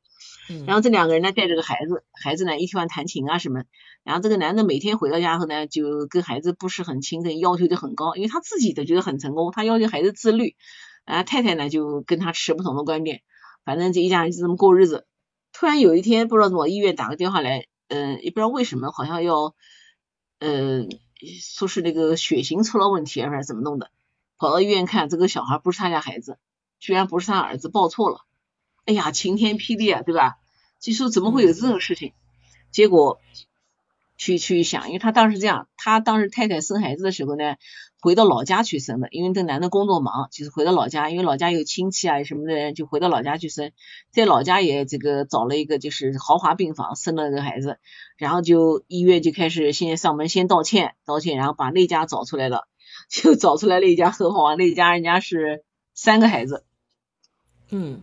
然后这两个人呢带着个孩子，孩子呢一天弹琴啊什么，然后这个男的每天回到家后呢就跟孩子不是很亲，的要求就很高，因为他自己都觉得很成功，他要求孩子自律，啊太太呢就跟他持不同的观点，反正这一家人就这么过日子。突然有一天不知道怎么医院打个电话来，嗯也不知道为什么好像要，嗯说是那个血型出了问题还是怎么弄的，跑到医院看这个小孩不是他家孩子，居然不是他儿子，报错了。哎呀，晴天霹雳啊，对吧？就说怎么会有这种事情？结果去去想，因为他当时这样，他当时太太生孩子的时候呢，回到老家去生的，因为这男的工作忙，就是回到老家，因为老家有亲戚啊什么的人，就回到老家去生，在老家也这个找了一个就是豪华病房生了个孩子，然后就医院就开始先上门先道歉，道歉，然后把那家找出来了，就找出来那家很好啊，那家人家是三个孩子，嗯。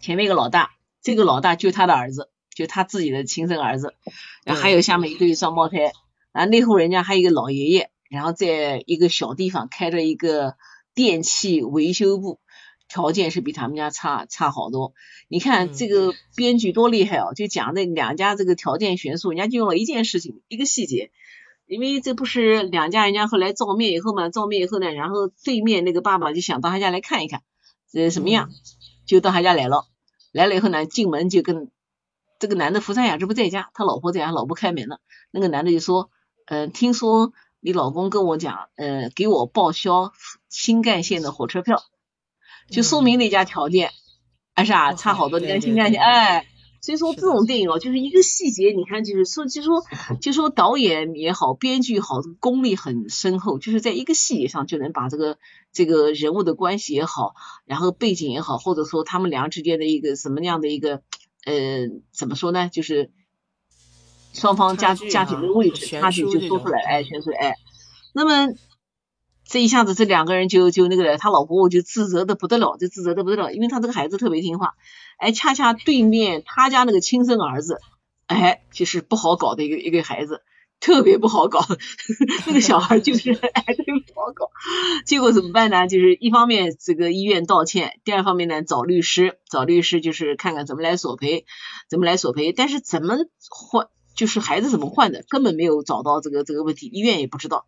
前面一个老大，这个老大就他的儿子，就他自己的亲生儿子，然后还有下面一对双胞胎，然后那户人家还有一个老爷爷，然后在一个小地方开着一个电器维修部，条件是比他们家差差好多。你看这个编剧多厉害哦，就讲那两家这个条件悬殊，人家就用了一件事情，一个细节，因为这不是两家人家后来照面以后嘛，照面以后呢，然后对面那个爸爸就想到他家来看一看，这什么样，就到他家来了。来了以后呢，进门就跟这个男的福山雅治不在家，他老婆在家，老婆开门了。那个男的就说，嗯，听说你老公跟我讲，呃，给我报销新干线的火车票，就说明那家条件，还是啊，差好多。你看新干线，哎。所以说这种电影哦，就是一个细节，你看就是说，就说 就说导演也好，编剧好，功力很深厚，就是在一个细节上就能把这个这个人物的关系也好，然后背景也好，或者说他们俩之间的一个什么样的一个呃怎么说呢，就是双方家家庭的位置差距就说出来，哎，全是哎，那么。这一下子，这两个人就就那个了他老婆我就自责的不得了，就自责的不得了，因为他这个孩子特别听话，哎，恰恰对面他家那个亲生儿子，哎，就是不好搞的一个一个孩子，特别不好搞，那个小孩就是 哎特别不好搞，结果怎么办呢？就是一方面这个医院道歉，第二方面呢找律师，找律师就是看看怎么来索赔，怎么来索赔，但是怎么换，就是孩子怎么换的，根本没有找到这个这个问题，医院也不知道。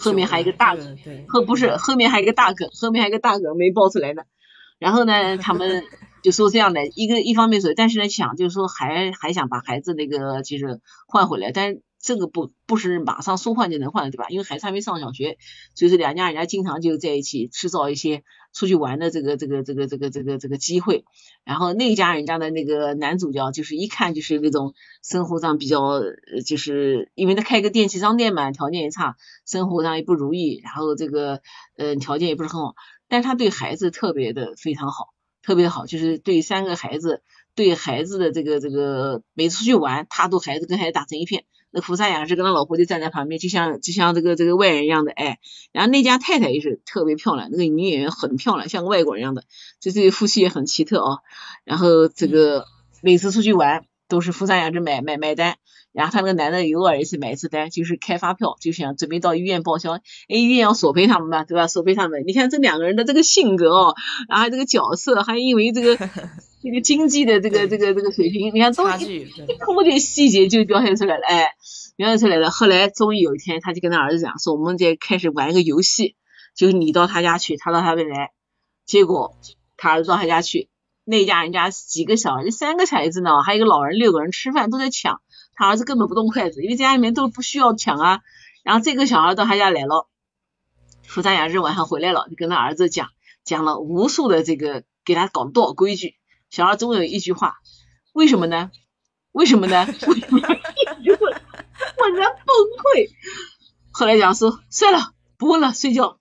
后面还有一个大梗，后不是后面还有一个大梗，后面还有一个大梗没爆出来呢。然后呢，他们 就说这样的一个一方面说，但是呢想就是说还还想把孩子那个就是换回来，但是。这个不不是马上说换就能换的，对吧？因为孩子还没上小学，所以说两家人家经常就在一起制造一些出去玩的这个这个这个这个这个这个机会。然后那家人家的那个男主角就是一看就是那种生活上比较，就是因为他开个电器商店嘛，条件也差，生活上也不如意，然后这个嗯条件也不是很好，但他对孩子特别的非常好，特别好，就是对三个孩子，对孩子的这个这个每次出去玩，他都孩子跟孩子打成一片。那福山雅治跟他老婆就站在旁边，就像就像这个这个外人一样的，哎，然后那家太太也是特别漂亮，那个女演员很漂亮，像个外国人一样的，这对夫妻也很奇特哦。然后这个每次出去玩都是福山雅治买买买单，然后他那个男的偶尔也是买一次单，就是开发票，就想准备到医院报销，哎，医院要索赔他们嘛，对吧？索赔他们。你看这两个人的这个性格哦，然后这个角色，还因为这个。这个经济的这个这个这个水平，你看都一通过点细节就表现出来了，哎，表现出来了。后来终于有一天，他就跟他儿子讲说，我们再开始玩一个游戏，就是你到他家去，他到他那来。结果他儿子到他家去，那家人家几个小孩，三个孩子呢，还有一个老人，六个人吃饭都在抢，他儿子根本不动筷子，因为家里面都不需要抢啊。然后这个小孩到他家来了，福山雅治晚上回来了，就跟他儿子讲，讲了无数的这个给他搞多少规矩。小孩总有一句话，为什么呢？为什么呢？为什么？一直问，问人崩溃。后来讲说，算了，不问了，睡觉。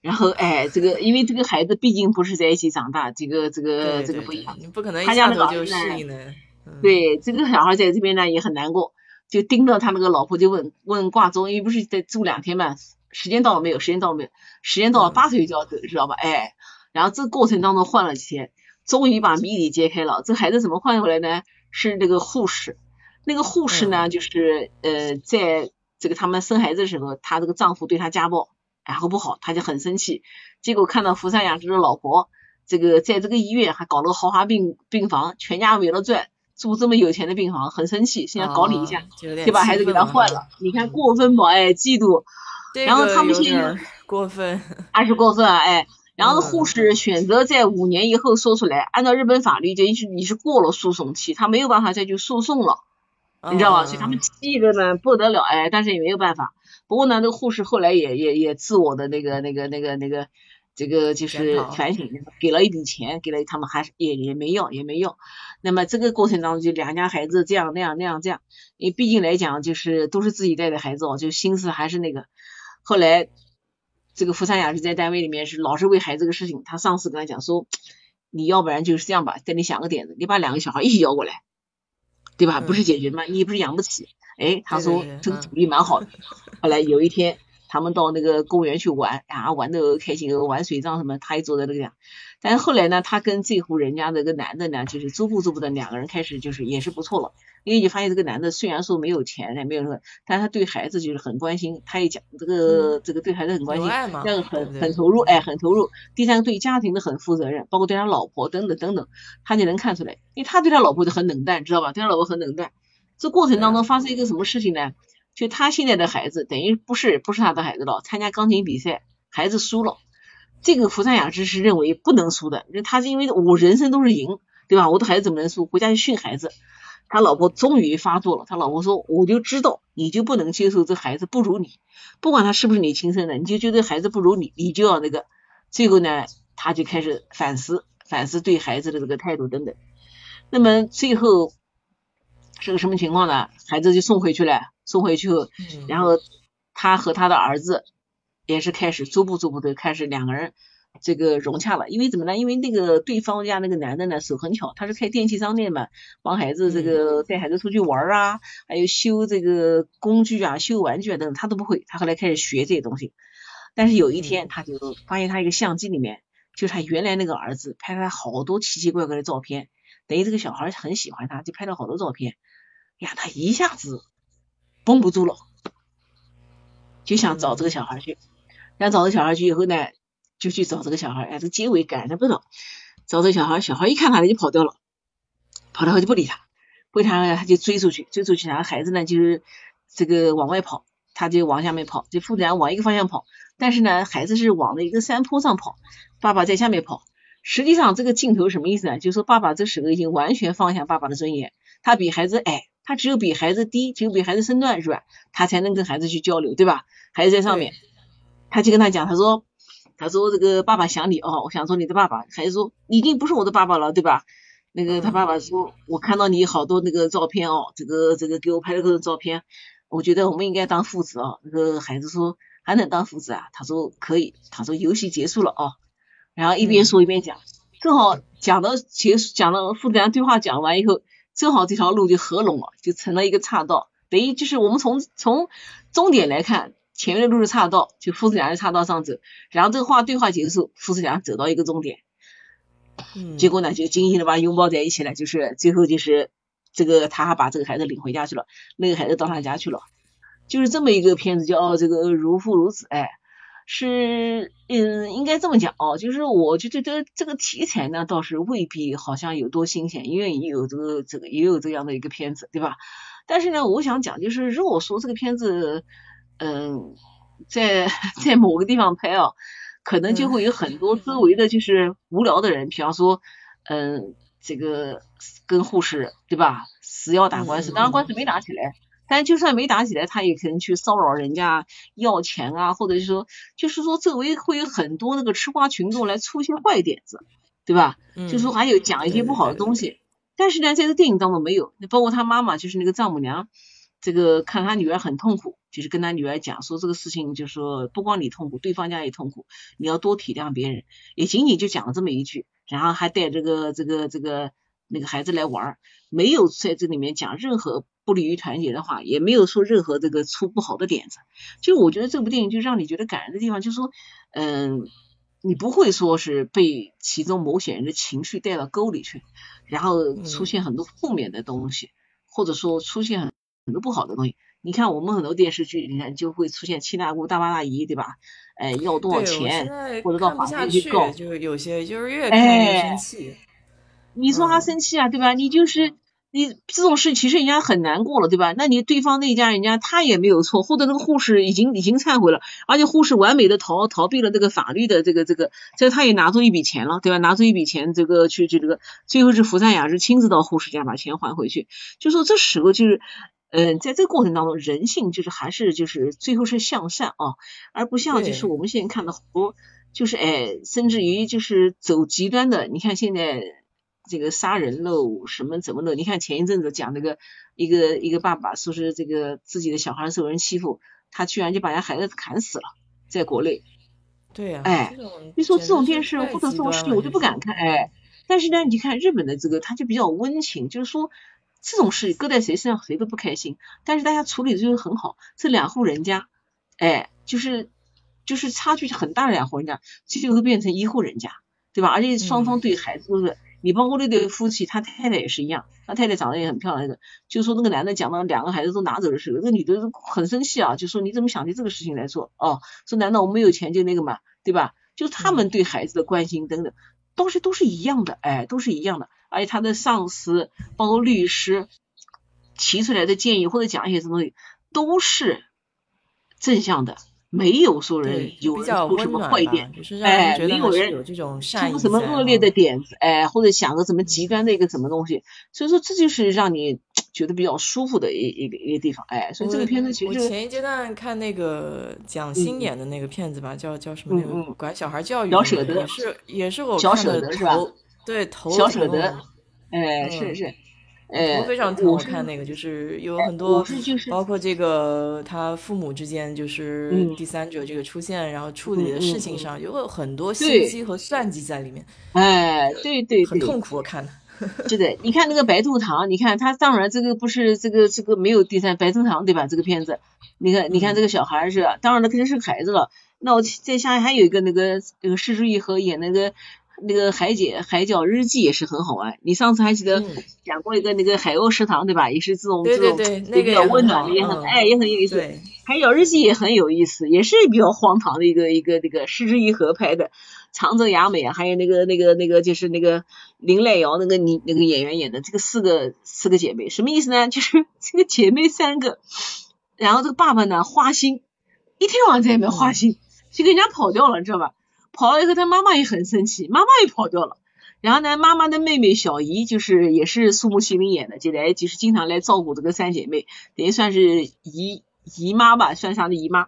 然后，哎，这个因为这个孩子毕竟不是在一起长大，这个这个这个不一样。你不可能一下子就适应的。对，这个小孩在这边呢也很难过，就盯着他那个老婆就问问挂钟，因为不是得住两天嘛，时间到了没有？时间到了没有？时间到了，八岁就要走，知道吧？哎，然后这个过程当中换了几天。终于把谜底揭开了，这孩子怎么换回来呢？是那个护士，那个护士呢，就是呃，在这个他们生孩子的时候，她这个丈夫对她家暴，然后不好，她就很生气。结果看到福山雅治的老婆，这个在这个医院还搞了个豪华病病房，全家围了转，住这么有钱的病房，很生气，现在搞你一下，就把孩子给他换了。你看过分不？哎，嫉妒。然后他们现在过分，二 是过分啊？哎。然后护士选择在五年以后说出来，按照日本法律，就是你是过了诉讼期，他没有办法再去诉讼了，你知道吧？所以他们气的呢不得了，哎，但是也没有办法。不过呢，那个护士后来也也也自我的那个那个那个那个这个就是反省，给了一笔钱，给了他们还是也也没要也没要。那么这个过程当中，就两家孩子这样那样那样这样，因为毕竟来讲就是都是自己带的孩子哦，就心思还是那个。后来。这个福三雅是在单位里面是老是为孩子这个事情，他上司跟他讲说，你要不然就是这样吧，跟你想个点子，你把两个小孩一起要过来，对吧？不是解决吗？你不是养不起？哎，他说这个主意蛮好的。后来有一天。他们到那个公园去玩啊，玩的开心，玩水仗什么，他也坐在那个样。但是后来呢，他跟这户人家那个男的呢，就是逐步逐步的两个人开始就是也是不错了。因为你发现这个男的虽然说没有钱也，没有什么，但他对孩子就是很关心，他也讲这个这个对孩子很关心，这样很很投入，哎，很投入。第三个对家庭的很负责任，包括对他老婆等等等等，他就能看出来，因为他对他老婆就很冷淡，知道吧？对他老婆很冷淡。这过程当中发生一个什么事情呢？就他现在的孩子等于不是不是他的孩子了，参加钢琴比赛，孩子输了，这个福山雅治是认为不能输的，他是因为我人生都是赢，对吧？我的孩子怎么能输？回家去训孩子。他老婆终于发作了，他老婆说：“我就知道你就不能接受这孩子不如你，不管他是不是你亲生的，你就觉得孩子不如你，你就要那个。”最后呢，他就开始反思，反思对孩子的这个态度等等。那么最后是个什么情况呢？孩子就送回去了，送回去后，然后他和他的儿子也是开始逐步逐步的开始两个人。这个融洽了，因为怎么呢？因为那个对方家那个男的呢手很巧，他是开电器商店嘛，帮孩子这个带孩子出去玩啊，还有修这个工具啊、修玩具啊等等，他都不会。他后来开始学这些东西，但是有一天他就发现他一个相机里面，就是他原来那个儿子拍了好多奇奇怪怪的照片，等于这个小孩很喜欢他，就拍了好多照片。呀，他一下子绷不住了，就想找这个小孩去。想找这个小孩去以后呢？就去找这个小孩，哎，这结尾感人不少。找这小孩，小孩一看他就跑掉了，跑掉后就不理他，不理他，他就追出去，追出去，然后孩子呢就是这个往外跑，他就往下面跑，就父子俩往一个方向跑，但是呢，孩子是往了一个山坡上跑，爸爸在下面跑。实际上这个镜头什么意思呢？就是说爸爸这时候已经完全放下爸爸的尊严，他比孩子矮，他只有比孩子低，只有比孩子身段软，他才能跟孩子去交流，对吧？孩子在上面，他就跟他讲，他说。他说：“这个爸爸想你哦，我想做你的爸爸。”孩子说：“你已经不是我的爸爸了，对吧？”那个他爸爸说：“我看到你好多那个照片哦，这个这个给我拍的各种照片，我觉得我们应该当父子哦。”那个孩子说：“还能当父子啊？”他说：“可以。”他说：“游戏结束了哦。”然后一边说一边讲，正好讲到结束，讲到父子俩对话讲完以后，正好这条路就合拢了，就成了一个岔道，等于就是我们从从终点来看。前面的路是岔道，就父子俩在岔道上走，然后这个话对话结束，父子俩走到一个终点，嗯，结果呢就惊喜的把拥抱在一起了，就是最后就是这个他还把这个孩子领回家去了，那个孩子到他家去了，就是这么一个片子叫这个如父如子，哎，是嗯应该这么讲哦，就是我觉得这这个题材呢倒是未必好像有多新鲜，因为也有这个这个也有这样的一个片子，对吧？但是呢，我想讲就是如果说这个片子。嗯，在在某个地方拍啊，可能就会有很多周围的就是无聊的人，比方说，嗯，这个跟护士对吧，死要打官司，当然官司没打起来，但就算没打起来，他也可能去骚扰人家要钱啊，或者是说，就是说周围会有很多那个吃瓜群众来出一些坏点子，对吧？就是说还有讲一些不好的东西，但是呢，在这个电影当中没有，包括他妈妈就是那个丈母娘。这个看他女儿很痛苦，就是跟他女儿讲说这个事情，就是说不光你痛苦，对方家也痛苦，你要多体谅别人。也仅仅就讲了这么一句，然后还带这个这个这个那个孩子来玩，没有在这里面讲任何不利于团结的话，也没有说任何这个出不好的点子。就我觉得这部电影就让你觉得感人的地方，就是说，嗯，你不会说是被其中某些人的情绪带到沟里去，然后出现很多负面的东西，或者说出现很。很多不好的东西，你看我们很多电视剧，你看就会出现七大姑大妈大姨，对吧？哎，要多少钱，或者到法院去告，就有些就是越看越生气。你说他生气啊，对吧？你就是你这种事，其实人家很难过了，对吧？那你对方那家人家他也没有错，或者那个护士已经已经忏悔了，而且护士完美的逃逃避了这个法律的这个这个，这他也拿出一笔钱了，对吧？拿出一笔钱，这个去去这个，最后是福山雅治亲自到护士家把钱还回去，就说这时候就是。嗯，在这个过程当中，人性就是还是就是最后是向善啊，而不像就是我们现在看到好多就是哎，甚至于就是走极端的。你看现在这个杀人喽，什么怎么喽？你看前一阵子讲那个一个一个爸爸说是这个自己的小孩受人欺负，他居然就把人家孩子砍死了，在国内。对呀，哎，你说这种电视或者这种事情我就不敢看哎。但是呢，你看日本的这个他就比较温情，就是说。这种事搁在谁身上谁都不开心，但是大家处理的就是很好。这两户人家，哎，就是就是差距很大的两户人家，最后变成一户人家，对吧？而且双方对孩子都是，你包括那对夫妻，他太太也是一样，他太太长得也很漂亮的。就说那个男的讲到两个孩子都拿走的时候，那个女的很生气啊，就说你怎么想起这个事情来做？哦，说难道我没有钱就那个嘛，对吧？就他们对孩子的关心等等，东西都是一样的，哎，都是一样的。而且他的上司包括律师提出来的建议或者讲一些什么东西，都是正向的。没有说人有比较什么坏点，哎，没有人有这种出什么恶劣的点子，哎，或者想个什么极端的一个什么东西，所以说这就是让你觉得比较舒服的一一个一个地方，哎，所以这个片子其实我前一阶段看那个蒋欣演的那个片子吧，叫叫什么那个管小孩教育，小舍得也是也是我小舍得是吧？对，头小舍得，哎，是是。呃，非常我看那个，就是有很多，包括这个他父母之间就是第三者这个出现，然后处理的事情上有很多心机和算计在里面。哎，对对，很痛苦，我看的。是的，你看那个白兔糖，你看他当然这个不是这个这个没有第三白兔糖对吧？这个片子，你看你看这个小孩是，当然了肯定是孩子了。那我再想还有一个那个那个施之玉和演那个。那个海姐海角日记也是很好玩，你上次还记得讲过一个那个海鸥食堂对吧？也是这种这种比较温暖的，也很哎也很有意思。海角日记也很有意思，也是比较荒唐的一个一个那个失之愈合拍的，长泽雅美啊，还有那个那个那个就是那个林濑遥那个你那个演员演的这个四个四个姐妹什么意思呢？就是这个姐妹三个，然后这个爸爸呢花心，一天晚上在外面花心，就跟人家跑掉了，你知道吧？跑了以后，他妈妈也很生气，妈妈也跑掉了。然后呢，妈妈的妹妹小姨就是也是苏木西林演的，就来就是经常来照顾这个三姐妹，等于算是姨姨妈吧，算上的姨妈。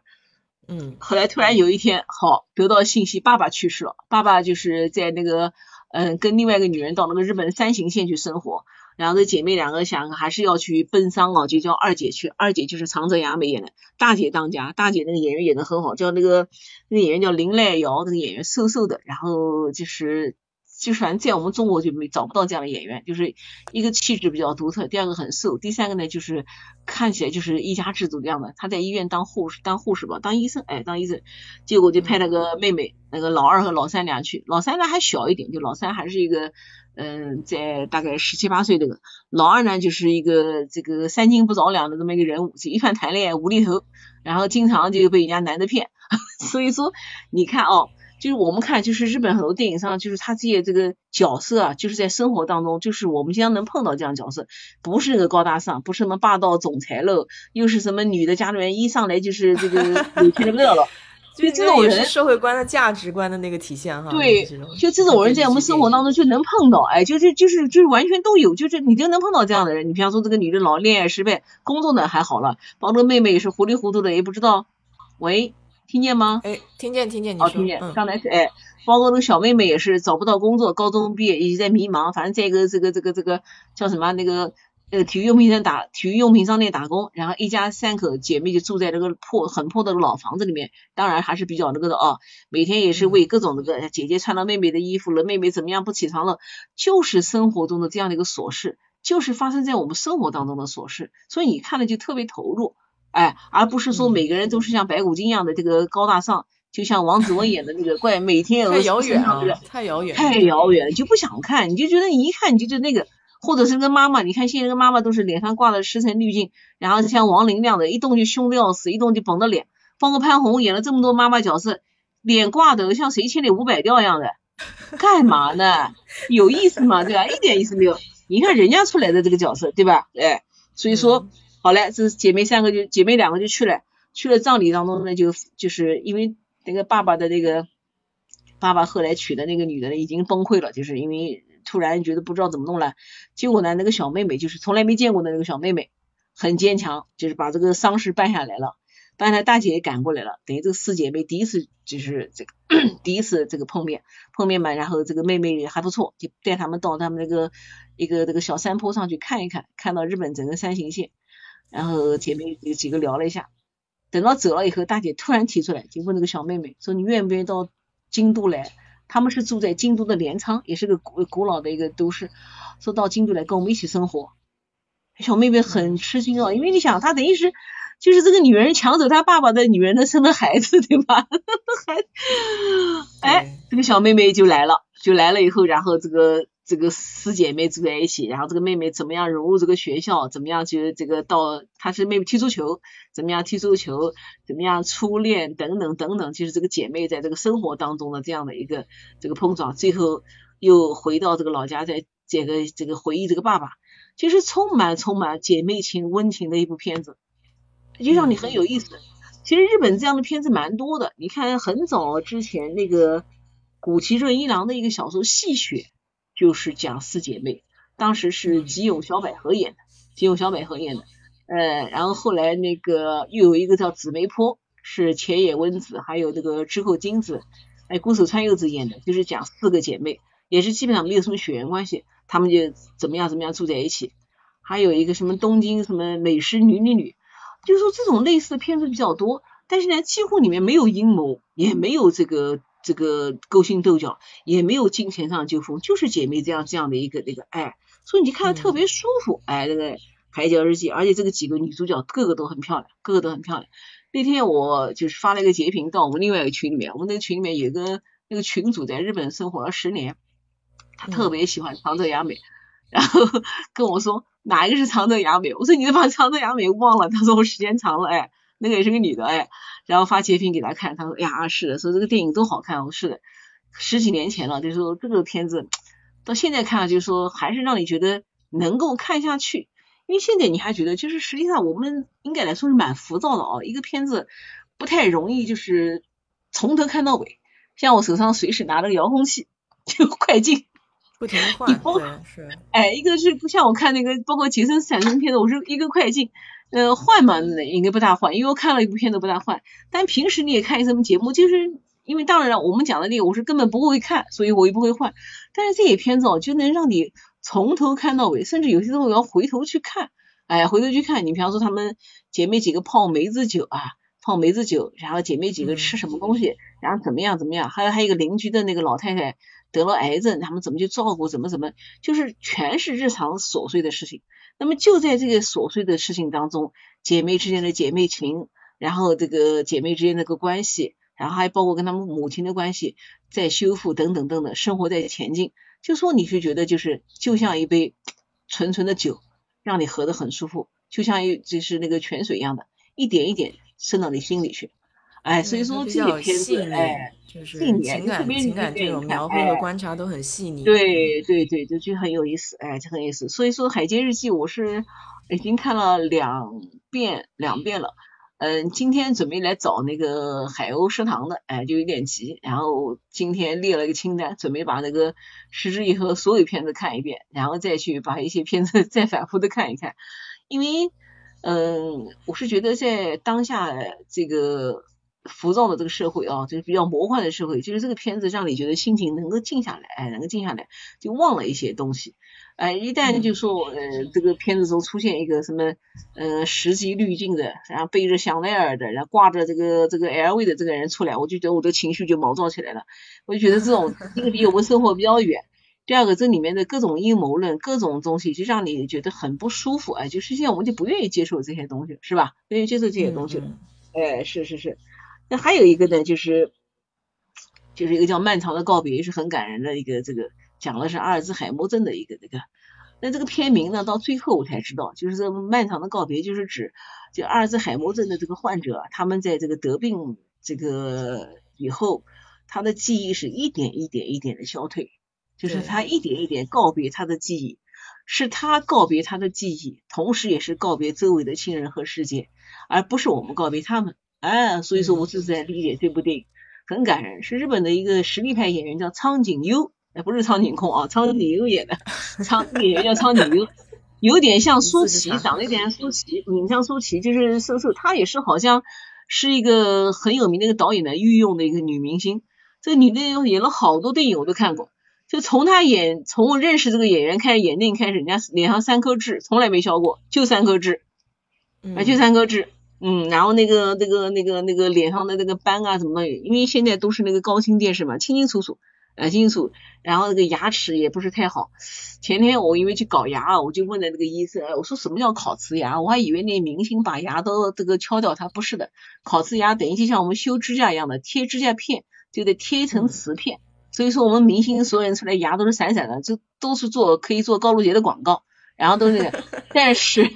嗯。后来突然有一天，好得到信息，爸爸去世了。爸爸就是在那个嗯，跟另外一个女人到那个日本三行县去生活。然后这姐妹两个想还是要去奔丧啊，就叫二姐去。二姐就是长泽雅美演的，大姐当家。大姐那个演员演的很好，叫那个那个演员叫林濑遥，那个演员瘦瘦的，然后就是。就反正在我们中国就没找不到这样的演员，就是一个气质比较独特，第二个很瘦，第三个呢就是看起来就是一家之主这样的。她在医院当护士，当护士吧，当医生，哎，当医生。结果就派那个妹妹，那个老二和老三俩去，老三呢还小一点，就老三还是一个嗯，在大概十七八岁这个，老二呢就是一个这个三斤不着两的这么一个人物，就一番谈恋爱无厘头，然后经常就被人家男的骗。所以说你看哦。就是我们看，就是日本很多电影上，就是他这些这个角色啊，就是在生活当中，就是我们经常能碰到这样角色，不是那个高大上，不是什么霸道总裁喽，又是什么女的家里面一上来就是这个 有钱的不得了，就这种人，社会观的价值观的那个体现哈。对，就这种人在我们生活当中就能碰到，哎，就是就是就是完全都有，就是你就能碰到这样的人。你比方说这个女的老恋爱失败，工作呢还好了，包括妹妹也是糊里糊涂的，也不知道，喂。听见吗？哎，听见听见，哦，听见。刚才是哎，包括那个小妹妹也是找不到工作，高中毕业一直在迷茫。反正在一个这个这个这个叫什么那个呃体育用品店打体育用品商店打工，然后一家三口姐妹就住在那个破很破的老房子里面，当然还是比较那个的哦。每天也是为各种那个姐姐穿了妹妹的衣服了，妹妹怎么样不起床了，就是生活中的这样的一个琐事，就是发生在我们生活当中的琐事，所以你看了就特别投入。哎，而不是说每个人都是像白骨精一样的这个高大上，就像王子文演的那个怪，每天太遥远了，太遥远，太遥远，就不想看，你就觉得你一看你就就那个，或者是跟妈妈，你看现在跟妈妈都是脸上挂了十层滤镜，然后像王林那样的，一动就凶的要死，一动就绷着脸，包括潘虹演了这么多妈妈角色，脸挂的像谁欠你五百吊一样的，干嘛呢？有意思吗？对吧？一点意思没有。你看人家出来的这个角色，对吧？哎，所以说。好嘞，这姐妹三个就姐妹两个就去了，去了葬礼当中呢，就就是因为那个爸爸的那个爸爸后来娶的那个女的呢已经崩溃了，就是因为突然觉得不知道怎么弄了，结果呢那个小妹妹就是从来没见过的那个小妹妹，很坚强，就是把这个丧事办下来了，办下来大姐也赶过来了，等于这个四姐妹第一次就是这个 第一次这个碰面碰面嘛，然后这个妹妹还不错，就带他们到他们那个一个这个小山坡上去看一看，看到日本整个山形县。然后姐妹有几个聊了一下，等到走了以后，大姐突然提出来，就问那个小妹妹说：“你愿不愿意到京都来？他们是住在京都的镰仓，也是个古古老的一个都市，说到京都来跟我们一起生活。”小妹妹很吃惊哦，因为你想，她等于是就是这个女人抢走她爸爸的女人的生的孩子，对吧？孩，哎，这个小妹妹就来了，就来了以后，然后这个。这个四姐妹住在一起，然后这个妹妹怎么样融入这个学校？怎么样就这个到她是妹妹踢足球，怎么样踢足球？怎么样初恋等等等等，就是这个姐妹在这个生活当中的这样的一个这个碰撞，最后又回到这个老家，在这个这个回忆这个爸爸，就是充满充满姐妹情温情的一部片子。就让你很有意思。其实日本这样的片子蛮多的，你看很早之前那个古崎润一郎的一个小说《戏雪》，就是讲四姐妹，当时是吉永小百合演的，吉永小百合演的。呃，然后后来那个又有一个叫紫梅坡，是前野温子，还有这个之后金子，哎，宫守川柚子演的，就是讲四个姐妹，也是基本上没有什么血缘关系，她们就怎么样怎么样住在一起。还有一个什么东京什么美食女女女。就是说这种类似的片子比较多，但是呢，几乎里面没有阴谋，也没有这个这个勾心斗角，也没有金钱上纠纷，就是姐妹这样这样的一个那个爱，所以你看的特别舒服。哎，那个《海角日记》，而且这个几个女主角个个都很漂亮，个个都很漂亮。那天我就是发了一个截屏到我们另外一个群里面，我们那个群里面有个那个群主在日本生活了十年，他特别喜欢长泽雅美，然后跟我说。哪一个是长泽雅美？我说你都把长泽雅美忘了。他说我时间长了，哎，那个也是个女的，哎，然后发截屏给他看，他说，哎呀，是的，说这个电影都好看。我说是的，十几年前了，就是说这个片子到现在看，就是说还是让你觉得能够看下去。因为现在你还觉得，就是实际上我们应该来说是蛮浮躁的哦，一个片子不太容易就是从头看到尾。像我手上随时拿着个遥控器，就快进。不停的换，对，是，哎，一个是不像我看那个，包括杰森·斯坦森片子，我是一个快进，呃，换嘛，应该不大换，因为我看了一部片子不大换。但平时你也看什么节目，就是因为当然了，我们讲的那个我是根本不会看，所以我也不会换。但是这些片子哦，就能让你从头看到尾，甚至有些时候我要回头去看，哎，回头去看，你比方说他们姐妹几个泡梅子酒啊，泡梅子酒，然后姐妹几个吃什么东西，然后怎么样怎么样，还有还有一个邻居的那个老太太。得了癌症，他们怎么去照顾？怎么怎么，就是全是日常琐碎的事情。那么就在这个琐碎的事情当中，姐妹之间的姐妹情，然后这个姐妹之间的个关系，然后还包括跟他们母亲的关系在修复等等等等，生活在前进。就说你是觉得就是就像一杯纯纯的酒，让你喝得很舒服，就像一就是那个泉水一样的，一点一点渗到你心里去。哎，所以说这些片子，哎，就是情感情感这种描绘和观察都很细腻。对对对，就就很有意思，哎，就很有意思。所以说《海街日记》我是已经看了两遍两遍了，嗯，今天准备来找那个海鸥食堂的，哎，就有点急。然后今天列了一个清单，准备把那个十之以后所有片子看一遍，然后再去把一些片子 再反复的看一看。因为，嗯，我是觉得在当下这个。浮躁的这个社会啊，就是比较魔幻的社会，就是这个片子让你觉得心情能够静下来，哎，能够静下来，就忘了一些东西，哎，一旦就说呃这个片子中出现一个什么呃十级滤镜的，然后背着香奈儿的，然后挂着这个这个 LV 的这个人出来，我就觉得我的情绪就毛躁起来了，我就觉得这种一个离我们生活比较远，第二个这里面的各种阴谋论，各种东西就让你觉得很不舒服，哎，就实际上我们就不愿意接受这些东西，是吧？不愿意接受这些东西，哎，是是是。那还有一个呢，就是就是一个叫《漫长的告别》，是很感人的一个这个讲的是阿尔兹海默症的一个这个。那这个片名呢，到最后我才知道，就是这漫长的告别，就是指就阿尔兹海默症的这个患者，他们在这个得病这个以后，他的记忆是一点一点一点的消退，就是他一点一点告别他的记忆，是他告别他的记忆，同时也是告别周围的亲人和世界，而不是我们告别他们。哎，所以说我是在理解这部电影很感人，是日本的一个实力派演员叫苍井优，哎，不是苍井空啊，苍井优演的，苍 演员叫苍井优，有点像舒淇，长得有点像舒淇，嗯，像舒淇，就是瘦瘦，她也是好像是一个很有名的一个导演的御用的一个女明星，这个女的演了好多电影我都看过，就从她演，从我认识这个演员开始演电影开始，人家脸上三颗痣从来没消过，就三颗痣，啊，就三颗痣。嗯，然后那个那个那个那个脸上的那个斑啊什么的，因为现在都是那个高清电视嘛，清清楚楚，呃，清清楚。然后那个牙齿也不是太好。前天我因为去搞牙，我就问了那个医生，我说什么叫烤瓷牙？我还以为那明星把牙都这个敲掉，他不是的，烤瓷牙等于就像我们修指甲一样的，贴指甲片就得贴一层瓷片。所以说我们明星所有人出来牙都是闪闪的，就都是做可以做高露洁的广告，然后都是，但是，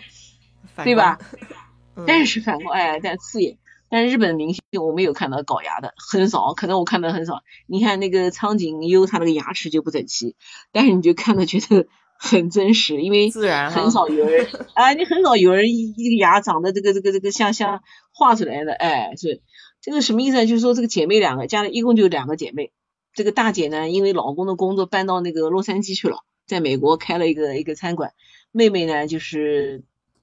对吧？但是反过哎，但刺眼。但是日本明星我没有看到搞牙的，很少，可能我看的很少。你看那个苍井优，他那个牙齿就不整齐，但是你就看到觉得很真实，因为自然很少有人啊，你很少有人一一个牙长得这个这个这个像像画出来的，哎，是这个什么意思呢？就是说这个姐妹两个，家里一共就两个姐妹，这个大姐呢，因为老公的工作搬到那个洛杉矶去了，在美国开了一个一个餐馆，妹妹呢就是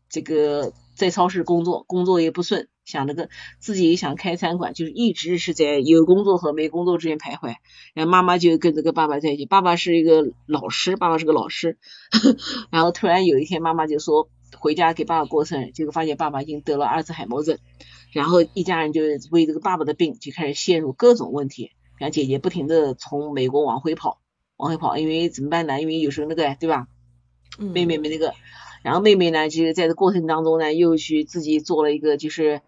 这个在超市工作，工作也不顺。想那个自己也想开餐馆，就是一直是在有工作和没工作之间徘徊。然后妈妈就跟这个爸爸在一起，爸爸是一个老师，爸爸是个老师。然后突然有一天，妈妈就说回家给爸爸过生日，结果发现爸爸已经得了阿尔茨海默症。然后一家人就为这个爸爸的病就开始陷入各种问题。然后姐姐不停的从美国往回跑，往回跑，因为怎么办呢？因为有时候那个对吧？妹妹没那个，然后妹妹呢，就是在这过程当中呢，又去自己做了一个就是。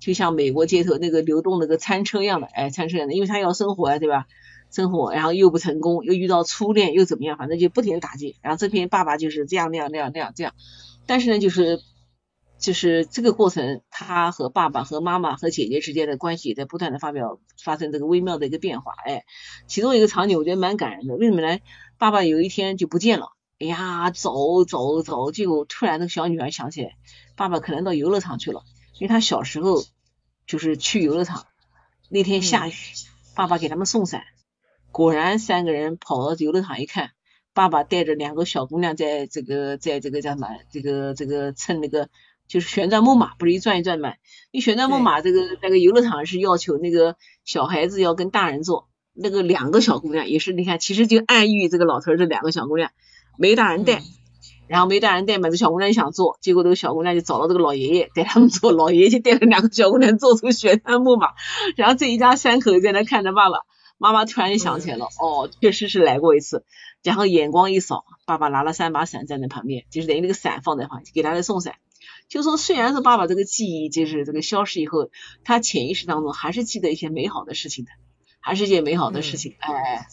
就像美国街头那个流动那个餐车一样的，哎，餐车一样的，因为她要生活啊，对吧？生活，然后又不成功，又遇到初恋，又怎么样？反正就不停的打击。然后这边爸爸就是这样那样那样那样这样，但是呢，就是就是这个过程，他和爸爸和妈妈和姐姐之间的关系在不断的发表发生这个微妙的一个变化。哎，其中一个场景我觉得蛮感人的，为什么呢？爸爸有一天就不见了，哎呀，走走走，结果突然那个小女孩想起来，爸爸可能到游乐场去了。因为她小时候就是去游乐场，那天下雨，爸爸给他们送伞，果然三个人跑到游乐场一看，爸爸带着两个小姑娘在这个在这个叫什么，这个这个乘那个就是旋转木马，不是一转一转嘛？你旋转木马这个那个游乐场是要求那个小孩子要跟大人坐，那个两个小姑娘也是，你看其实就暗喻这个老头这两个小姑娘没大人带。然后没大人带嘛，这小姑娘想坐，结果这个小姑娘就找到这个老爷爷带他们坐，老爷爷就带着两个小姑娘坐出旋转木马，然后这一家三口在那看着爸爸妈妈，突然就想起来了，哦，确实是来过一次，然后眼光一扫，爸爸拿了三把伞站在旁边，就是等于那个伞放在旁边，给他来送伞，就说虽然是爸爸这个记忆就是这个消失以后，他潜意识当中还是记得一些美好的事情的，还是一件美好的事情，哎。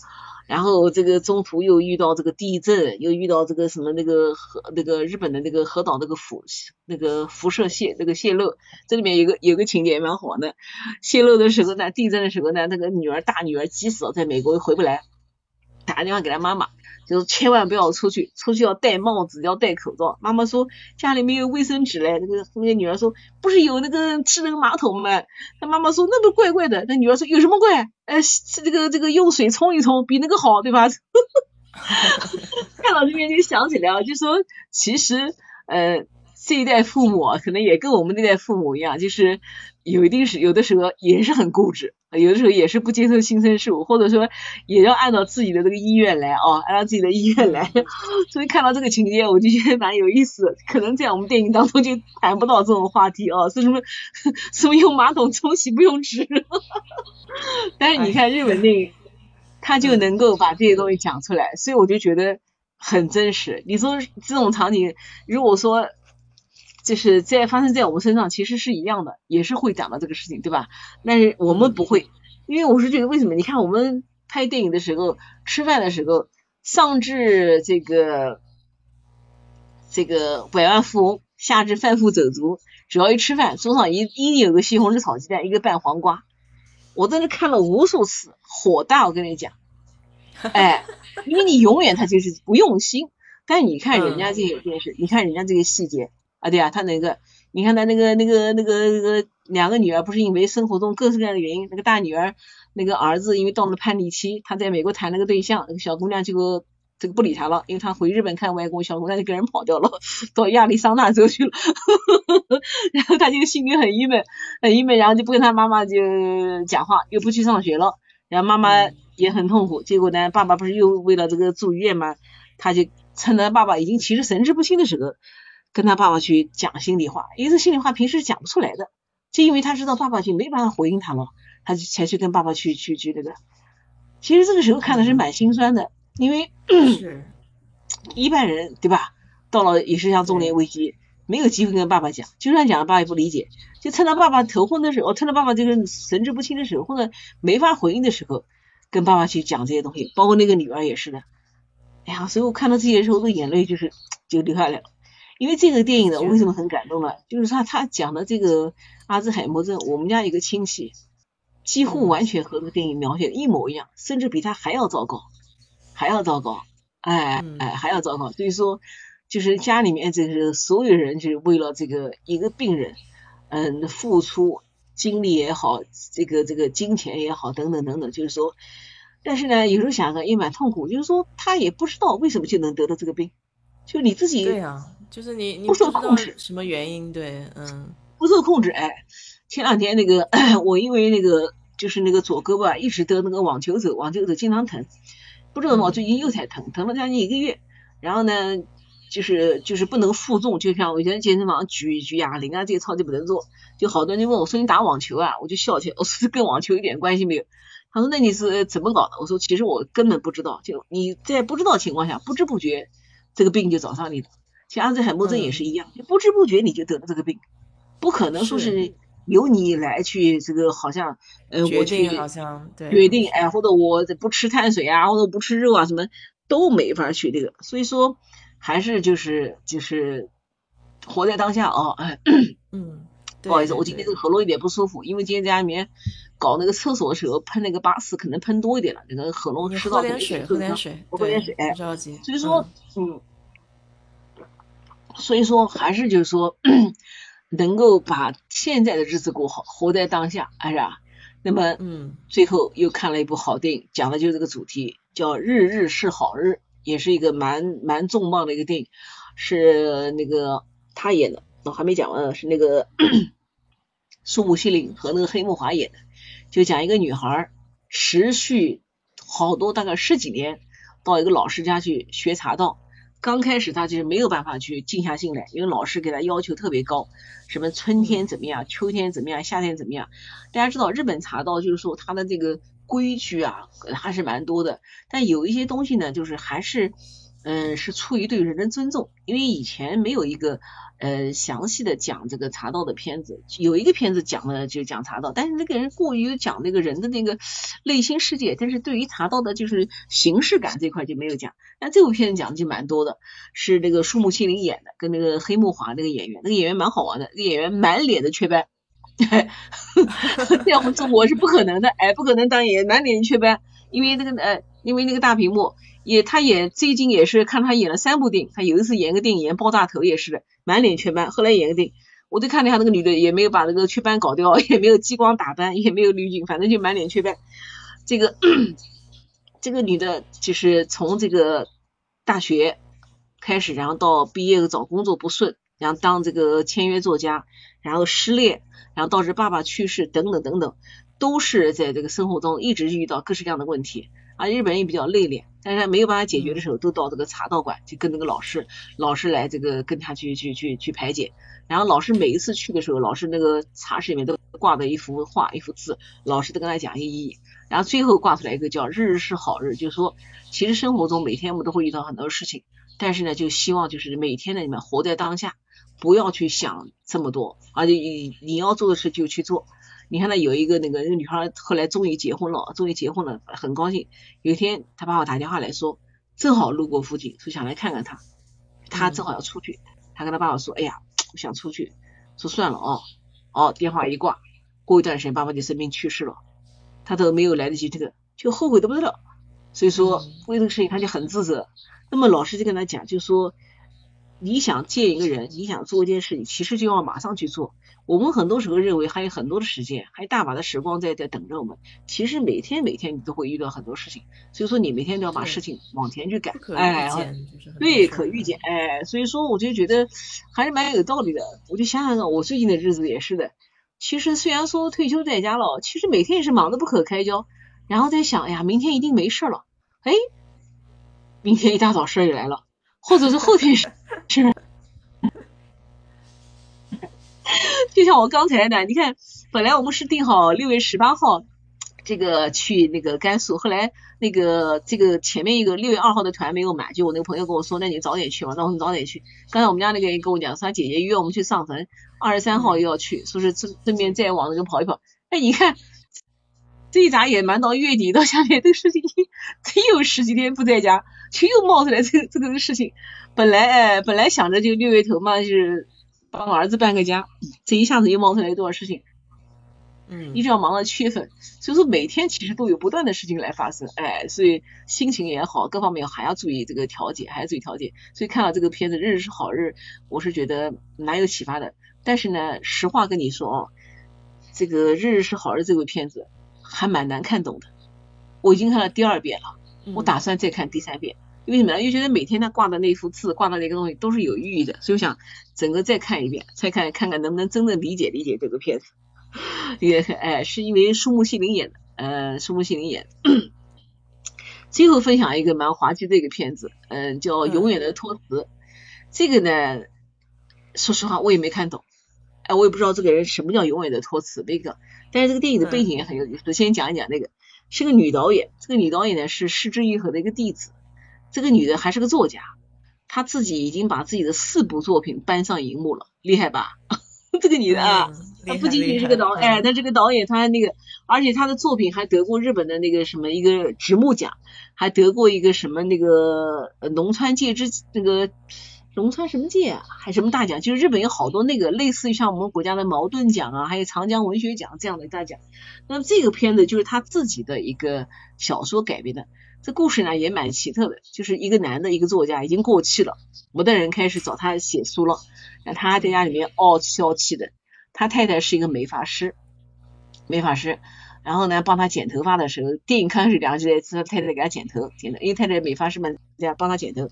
然后这个中途又遇到这个地震，又遇到这个什么那个核那个日本的那个核岛那个辐那个辐射泄那个泄漏，这里面有个有个情节蛮好的，泄漏的时候呢，地震的时候呢，那个女儿大女儿急死了，在美国回不来，打个电话给她妈妈。就是千万不要出去，出去要戴帽子，要戴口罩。妈妈说家里没有卫生纸嘞，那个后面女儿说不是有那个智能马桶吗？那妈妈说那不怪怪的。那女儿说有什么怪？呃，是这个这个用水冲一冲比那个好，对吧？看到这边就想起来了，就说其实呃这一代父母可能也跟我们那代父母一样，就是有一定是有的时候也是很固执。有的时候也是不接受新生事物，或者说也要按照自己的这个意愿来哦，按照自己的意愿来。所以看到这个情节，我就觉得蛮有意思。可能在我们电影当中就谈不到这种话题哦，是什么什么用马桶冲洗不用纸。但是你看日本电影，他就能够把这些东西讲出来，所以我就觉得很真实。你说这种场景，如果说。就是在发生在我们身上，其实是一样的，也是会讲到这个事情，对吧？但是我们不会，因为我是觉得为什么？你看我们拍电影的时候，吃饭的时候，上至这个这个百万富翁，下至贩夫走卒，只要一吃饭，桌上一一定有个西红柿炒鸡蛋，一个拌黄瓜。我在那看了无数次，火大！我跟你讲，哎，因为你永远他就是不用心。但是你看人家这些电视，你看人家这个细节。啊，对啊，他那个，你看他那个那个那个那个两个女儿，不是因为生活中各式各样的原因，那个大女儿那个儿子因为到了叛逆期，他在美国谈了个对象，那个小姑娘就这个不理他了，因为他回日本看外公，小姑娘就跟人跑掉了，到亚利桑那州去了，然后他就心里很郁闷，很郁闷，然后就不跟他妈妈就讲话，又不去上学了，然后妈妈也很痛苦，结果呢，爸爸不是又为了这个住院嘛，他就趁着爸爸已经其实神志不清的时候。跟他爸爸去讲心里话，因为这心里话平时讲不出来的，就因为他知道爸爸就没办法回应他了，他就才去跟爸爸去去去那个。其实这个时候看的是蛮心酸的，因为 一般人对吧？到了也是像中年危机，没有机会跟爸爸讲，就算讲了，爸爸也不理解。就趁他爸爸头昏的时候，趁他爸爸这个神志不清的时候，或者没法回应的时候，跟爸爸去讲这些东西，包括那个女儿也是的。哎呀，所以我看到这些时候，的眼泪就是 就流下来了。因为这个电影呢，我为什么很感动呢？就是他他讲的这个阿兹海默症，我们家一个亲戚几乎完全和这个电影描写的一模一样，甚至比他还要糟糕，还要糟糕。哎哎还要糟糕。所以说，就是家里面这个所有人就是为了这个一个病人，嗯，付出精力也好，这个这个金钱也好，等等等等，就是说，但是呢，有时候想想也蛮痛苦，就是说他也不知道为什么就能得到这个病，就你自己对呀，就是你你不受控制，什么原因？对，嗯，不受控制。哎，前两天那个 我因为那个。就是那个左胳膊一直得那个网球肘，网球肘经常疼，不知道怎么最近又在疼，疼了将近一个月。然后呢，就是就是不能负重，就像我以前健身房举举哑铃啊这些操就不能做。就好多人就问我说你打网球啊，我就笑起来，我说跟网球一点关系没有。他说那你是怎么搞的？我说其实我根本不知道，就你在不知道情况下，不知不觉这个病就找上你了。像阿兹海默症也是一样，不知不觉你就得了这个病，不可能说是。由你来去这个好像，呃，我去好像对。决定，哎，或者我不吃碳水啊，或者不吃肉啊，什么都没法去这个，所以说还是就是就是活在当下啊，嗯，不好意思，我今天这个喉咙有点不舒服，因为今天在家里面搞那个厕所的时候喷那个八四，可能喷多一点了，那个喉咙吃到喝点水，喝点水，喝点水，哎，不着急，所以说，嗯，所以说还是就是说。能够把现在的日子过好，活在当下，哎呀？那么，嗯，最后又看了一部好电影，讲的就是这个主题，叫《日日是好日》，也是一个蛮蛮重磅的一个电影，是那个他演的，我还没讲完，是那个 苏木西林和那个黑木华演的，就讲一个女孩持续好多大概十几年到一个老师家去学茶道。刚开始他就是没有办法去静下心来，因为老师给他要求特别高，什么春天怎么样，秋天怎么样，夏天怎么样。大家知道日本茶道就是说它的这个规矩啊还是蛮多的，但有一些东西呢，就是还是。嗯，是出于对人的尊重，因为以前没有一个呃详细的讲这个茶道的片子，有一个片子讲了就讲茶道，但是那个人过于讲那个人的那个内心世界，但是对于茶道的就是形式感这块就没有讲。那这部片子讲的就蛮多的，是那个树木心灵演的，跟那个黑木华那个演员，那个演员蛮好玩的，那个演员满脸的雀斑，这样我做我是不可能的，哎，不可能当演员满脸雀斑，因为那个呃，因为那个大屏幕。也，他演最近也是看他演了三部电影，他有一次演个电影演爆炸头也是的，满脸雀斑。后来演个电影，我就看了一下那个女的也没有把那个雀斑搞掉，也没有激光打斑，也没有滤镜，反正就满脸雀斑。这个这个女的就是从这个大学开始，然后到毕业找工作不顺，然后当这个签约作家，然后失恋，然后导致爸爸去世等等等等，都是在这个生活中一直遇到各式各样的问题。啊，日本人也比较内敛，但是他没有办法解决的时候，都到这个茶道馆去跟那个老师，老师来这个跟他去去去去排解。然后老师每一次去的时候，老师那个茶室里面都挂着一幅画，一幅字，老师都跟他讲意义。然后最后挂出来一个叫“日日是好日”，就是说，其实生活中每天我们都会遇到很多事情，但是呢，就希望就是每天呢你们活在当下，不要去想这么多，而且你你要做的事就去做。你看，那有一个那个那个女孩，后来终于结婚了，终于结婚了，很高兴。有一天，她爸爸打电话来说，正好路过附近，说想来看看她。她正好要出去，他跟他爸爸说：“哎呀，我想出去。”说算了哦，哦，电话一挂，过一段时间，爸爸就生病去世了。他都没有来得及这个，就后悔的不得了。所以说，为这个事情，他就很自责。那么老师就跟他讲，就说。你想见一个人，你想做一件事，情其实就要马上去做。我们很多时候认为还有很多的时间，还有大把的时光在在等着我们。其实每天每天你都会遇到很多事情，所以说你每天都要把事情往前去赶。哎，对，可预见。哎，所以说我就觉得还是蛮有道理的。我就想想看，我最近的日子也是的。其实虽然说退休在家了，其实每天也是忙得不可开交。然后在想，哎呀，明天一定没事了。哎，明天一大早事儿就来了。或者是后天是，就像我刚才的，你看，本来我们是定好六月十八号这个去那个甘肃，后来那个这个前面一个六月二号的团没有满，就我那个朋友跟我说，那你早点去嘛，那我们早点去。刚才我们家那个人跟我讲，说他姐姐约我们去上坟，二十三号又要去，说是顺顺便再往那个跑一跑。哎，你看。这一眨眼，忙到月底到下面，这个事情真有十几天不在家，就又冒出来这个这个事情。本来哎，本来想着就六月头嘛，就是帮儿子搬个家，这一下子又冒出来多少事情。嗯，一直要忙到七月份，所以说每天其实都有不断的事情来发生，哎，所以心情也好，各方面还要注意这个调节，还要注意调节。所以看到这个片子《日日是好日》，我是觉得蛮有启发的。但是呢，实话跟你说哦，这个《日日是好日》这部片子还蛮难看懂的。我已经看了第二遍了，我打算再看第三遍。为什么呢？因为觉得每天他挂的那幅字，挂的那个东西都是有寓意的，所以我想整个再看一遍，再看看看能不能真正理解理解这个片子。也哎，是因为树木希林演的，呃，树木希林演。最后分享一个蛮滑稽的一个片子，嗯，叫《永远的托词》。这个呢，说实话我也没看懂，哎，我也不知道这个人什么叫永远的托词那个。但是这个电影的背景也很有意思，先讲一讲那个，是个女导演，这个女导演呢是失之愈合的一个弟子。这个女的还是个作家，她自己已经把自己的四部作品搬上荧幕了，厉害吧？这个女的啊，她不仅仅是个导，哎，她这个导演，她那个，而且她的作品还得过日本的那个什么一个直木奖，还得过一个什么那个农川界之那个农川什么界啊，还什么大奖？就是日本有好多那个类似于像我们国家的茅盾奖啊，还有长江文学奖这样的大奖。那么这个片子就是她自己的一个小说改编的，这故事呢也蛮奇特的，就是一个男的一个作家已经过气了，没得人开始找他写书了。那他在家里面傲气傲气的，他太太是一个美发师，美发师，然后呢帮他剪头发的时候，电影开始两个就在他太太给他剪头，剪的，因为太太美发师嘛，这样帮他剪头，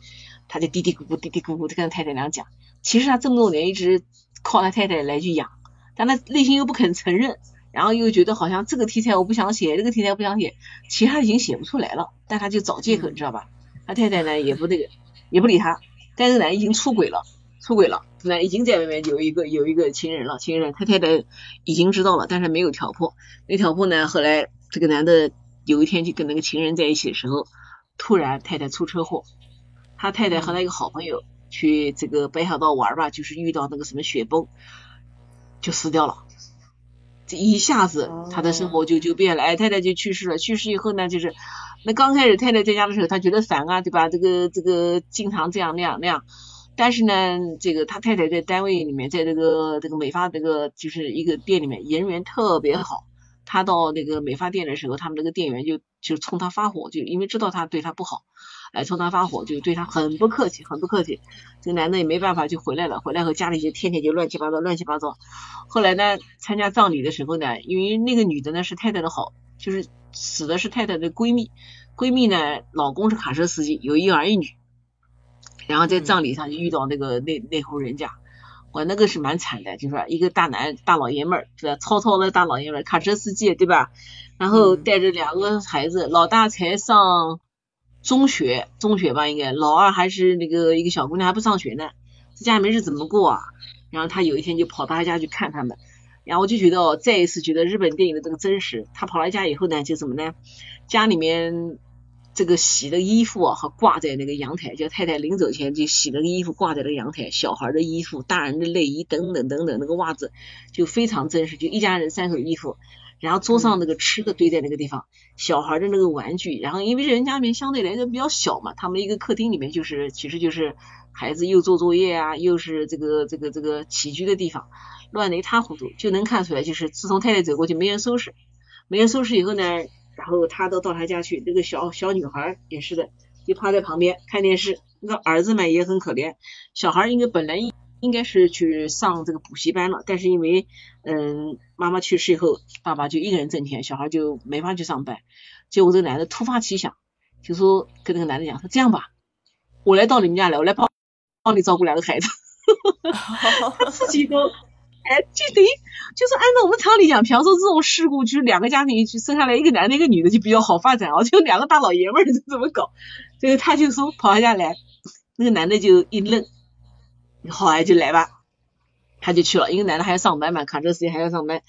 他就嘀嘀咕咕嘀嘀咕咕的跟太太娘讲，其实他这么多年一直靠他太太来去养，但他内心又不肯承认，然后又觉得好像这个题材我不想写，这个题材不想写，其他已经写不出来了，但他就找借口，你知道吧？他太太呢也不那个，也不理他，但是呢已经出轨了。出轨了，那已经在外面有一个有一个情人了，情人他太太已经知道了，但是没有挑破，没挑破呢。后来这个男的有一天就跟那个情人在一起的时候，突然太太出车祸，他太太和他一个好朋友去这个白小道玩吧，就是遇到那个什么雪崩，就死掉了。这一下子他的生活就就变了，哎，太太就去世了。去世以后呢，就是那刚开始太太在家的时候，他觉得烦啊，对吧？这个这个经常这样那样那样。但是呢，这个他太太在单位里面，在这个这个美发这个就是一个店里面，人缘特别好。他到那个美发店的时候，他们那个店员就就冲他发火，就因为知道他对他不好，哎，冲他发火，就对他很不客气，很不客气。这个男的也没办法，就回来了。回来后家里就天天就乱七八糟，乱七八糟。后来呢，参加葬礼的时候呢，因为那个女的呢是太太的好，就是死的是太太的闺蜜，闺蜜呢老公是卡车司机，有一儿一女。然后在葬礼上就遇到那个那那户人家，我那个是蛮惨的，就说一个大男大老爷们儿，是吧？糙糙的大老爷们儿，卡车司机，对吧？然后带着两个孩子，老大才上中学，中学吧应该，老二还是那个一个小姑娘还不上学呢，在家里面日子怎么过啊？然后他有一天就跑他家去看他们，然后我就觉得哦，再一次觉得日本电影的这个真实。他跑来家以后呢，就怎么呢？家里面。这个洗的衣服啊，和挂在那个阳台，叫太太临走前就洗了个衣服挂在那个阳台，小孩的衣服、大人的内衣等等等等，那个袜子就非常真实，就一家人三口衣服，然后桌上那个吃的堆在那个地方，小孩的那个玩具，然后因为人家里面相对来说比较小嘛，他们一个客厅里面就是其实就是孩子又做作业啊，又是这个这个这个起居的地方，乱的一塌糊涂，就能看出来就是自从太太走过去没人收拾，没人收拾以后呢。然后他都到他家去，那个小小女孩也是的，就趴在旁边看电视。那个儿子嘛也很可怜，小孩应该本来应该是去上这个补习班了，但是因为嗯妈妈去世以后，爸爸就一个人挣钱，小孩就没法去上班。结果这个男的突发奇想，就说跟那个男的讲说这样吧，我来到你们家来，我来帮帮你照顾两个孩子，他自己都。哎，就等于就是按照我们常理讲，比方说这种事故，就是两个家庭去生下来一个男的，一个女的就比较好发展啊，就两个大老爷们儿怎么搞？这个他就说跑他家来，那个男的就一愣，好啊，就来吧，他就去了，因为男的还要上班嘛，卡车司机还要上班，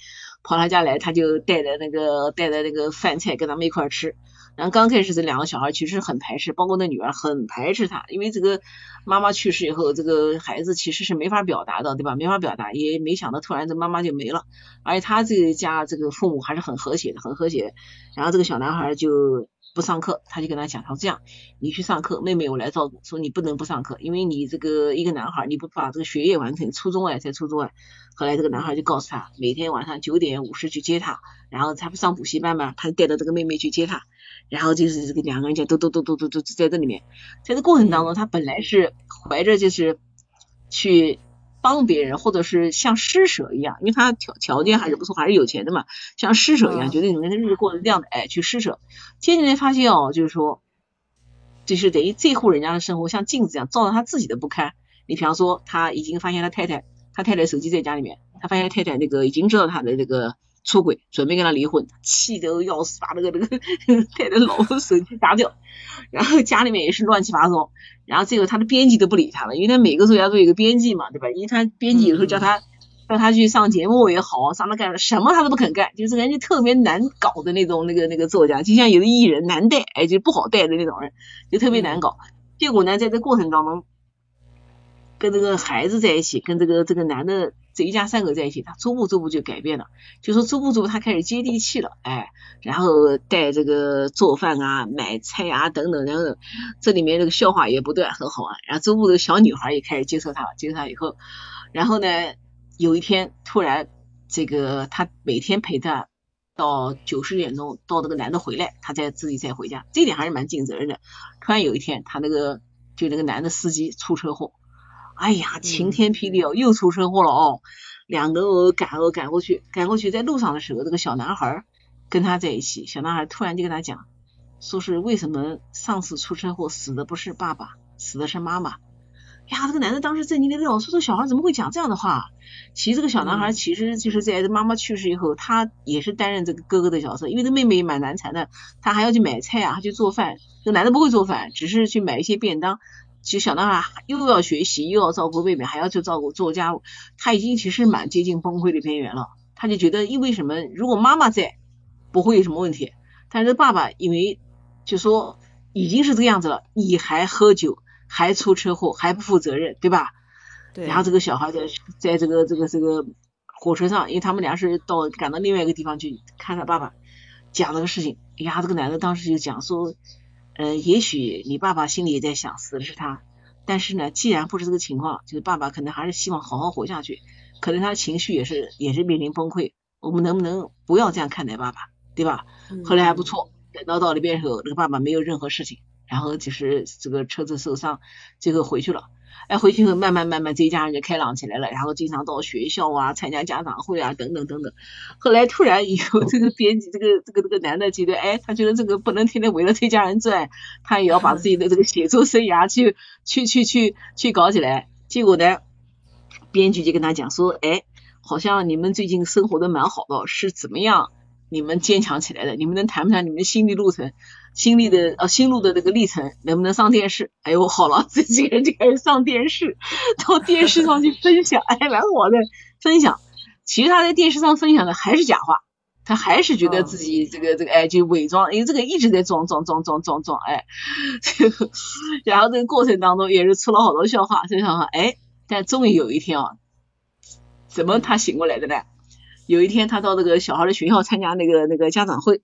跑他家来，他就带着那个带着那个饭菜跟他们一块吃。然后刚开始这两个小孩其实很排斥，包括那女儿很排斥他，因为这个妈妈去世以后，这个孩子其实是没法表达的，对吧？没法表达，也没想到突然这妈妈就没了。而且他这个家这个父母还是很和谐的，很和谐。然后这个小男孩就不上课，他就跟他讲，他说这样，你去上课，妹妹我来照顾。说你不能不上课，因为你这个一个男孩，你不把这个学业完成，初中哎才初中哎。后来这个男孩就告诉他，每天晚上九点五十去接他，然后他不上补习班嘛，他就带着这个妹妹去接他，然后就是这个两个人就都都都都都都在这里面，在这过程当中，他本来是怀着就是去。帮别人，或者是像施舍一样，因为他条条件还是不错，还是有钱的嘛，像施舍一样，觉得你们的日子过得这样的，哎，去施舍。渐渐的发现哦，就是说，就是等于这户人家的生活像镜子一样，照到他自己的不堪。你比方说，他已经发现他太太，他太太手机在家里面，他发现太太那个已经知道他的这个出轨，准备跟他离婚，气得要死，把那个那个 太太老婆手机砸掉，然后家里面也是乱七八糟。然后这个他的编辑都不理他了，因为他每个作家都有一个编辑嘛，对吧？因为他编辑有时候叫他叫他去上节目也好，上他干什么他都不肯干，就是人家特别难搞的那种那个那个作家，就像有的艺人难带，哎，就不好带的那种人，就特别难搞。结果呢，在这过程当中，跟这个孩子在一起，跟这个这个男的。这一家三口在一起，他逐步逐步就改变了，就说逐步逐步他开始接地气了，哎，然后带这个做饭啊、买菜啊等等，然后这里面这个笑话也不断，很好玩。然后逐步的小女孩也开始接受他了，接受他以后，然后呢，有一天突然这个他每天陪他到九十点钟，到那个男的回来，他再自己再回家，这点还是蛮尽责任的。突然有一天，他那个就那个男的司机出车祸。哎呀，晴天霹雳哦，又出车祸了哦！两个人赶哦赶过去，赶过去，在路上的时候，这个小男孩跟他在一起，小男孩突然就跟他讲，说是为什么上次出车祸死的不是爸爸，死的是妈妈。呀，这个男的当时震惊的说，说这小孩怎么会讲这样的话？其实这个小男孩其实就是在妈妈去世以后，他也是担任这个哥哥的角色，因为这妹妹蛮难缠的，他还要去买菜啊，他去做饭。这男的不会做饭，只是去买一些便当。其实小男孩又要学习，又要照顾妹妹，还要去照顾做家务，他已经其实蛮接近崩溃的边缘了。他就觉得，因为什么？如果妈妈在，不会有什么问题。但是爸爸因为就说已经是这个样子了，你还喝酒，还出车祸，还不负责任，对吧？对。然后这个小孩在在这个这个这个火车上，因为他们俩是到赶到另外一个地方去看他爸爸，讲这个事情。哎呀，这个男的当时就讲说。嗯，也许你爸爸心里也在想死的是他，但是呢，既然不是这个情况，就是爸爸可能还是希望好好活下去，可能他的情绪也是也是面临崩溃。我们能不能不要这样看待爸爸，对吧？后来还不错，等到到那边时候，那个爸爸没有任何事情，然后就是这个车子受伤，最后回去了。哎，回去后慢慢慢慢，这一家人就开朗起来了，然后经常到学校啊，参加家长会啊，等等等等。后来突然有这个编辑，这个这个这个男的觉得，哎，他觉得这个不能天天围着这家人转，他也要把自己的这个写作生涯去去去去去搞起来。结果呢，编剧就跟他讲说，哎，好像你们最近生活的蛮好的，是怎么样？你们坚强起来的？你们能谈不谈你们的心理路程？心历的呃心路的这个历程能不能上电视？哎呦好了，这几个人就开始上电视，到电视上去分享，哎蛮好的分享。其实他在电视上分享的还是假话，他还是觉得自己这个这个哎就伪装，因为这个一直在装装装装装装哎，然后这个过程当中也是出了好多笑话，这笑话哎，但终于有一天啊，怎么他醒过来的呢？有一天他到这个小孩的学校参加那个那个家长会，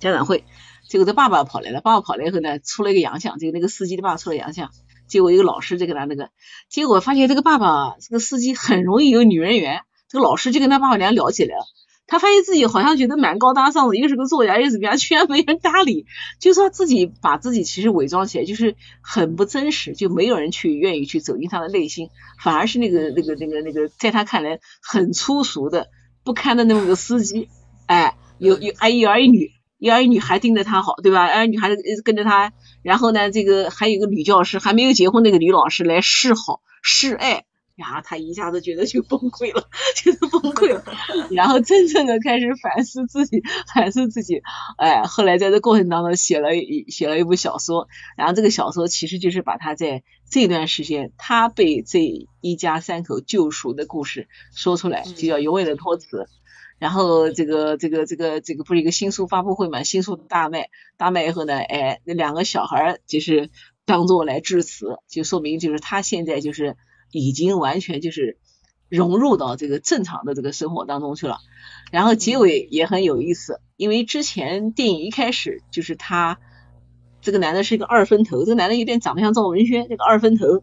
家长会。结果这爸爸跑来了，爸爸跑来以后呢，出了一个洋相，就那个司机的爸爸出了洋相。结果一个老师就跟他那个，结果发现这个爸爸这个司机很容易有女人缘。这个老师就跟他爸爸俩聊起来了，他发现自己好像觉得蛮高大上的，又是个作家，又怎么样，居然没人搭理，就说自己把自己其实伪装起来，就是很不真实，就没有人去愿意去走进他的内心，反而是那个那个那个那个在他看来很粗俗的不堪的那么个司机，哎，有有哎一儿一女。一儿一女孩盯着他好，对吧？儿女孩子跟着他，然后呢，这个还有个女教师，还没有结婚那个女老师来示好示爱，然后，他一下子觉得就崩溃了，就是崩溃了，然后真正的开始反思自己，反思自己，哎，后来在这过程当中写了一写了一部小说，然后这个小说其实就是把他在这段时间他被这一家三口救赎的故事说出来，就叫永远的托词。然后这个这个这个这个不是一个新书发布会嘛？新书大卖，大卖以后呢，哎，那两个小孩就是当做来致辞，就说明就是他现在就是已经完全就是融入到这个正常的这个生活当中去了。然后结尾也很有意思，因为之前电影一开始就是他这个男的是一个二分头，这个男的有点长得像赵文轩，这个二分头，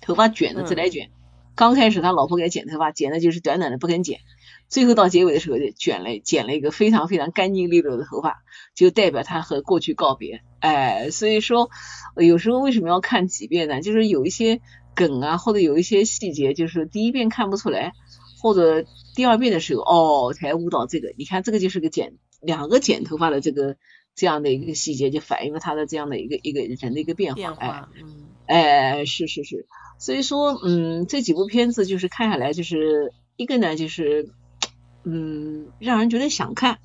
头发卷的自来卷。刚开始他老婆给他剪头发，剪的就是短短的不肯剪，最后到结尾的时候就卷了，剪了一个非常非常干净利落的头发，就代表他和过去告别。哎，所以说有时候为什么要看几遍呢？就是有一些梗啊，或者有一些细节，就是第一遍看不出来，或者第二遍的时候哦才悟到这个。你看这个就是个剪两个剪头发的这个这样的一个细节，就反映了他的这样的一个一个人的一个变化。哎，嗯，哎，是是是。所以说，嗯，这几部片子就是看下来，就是一个呢，就是嗯，让人觉得想看；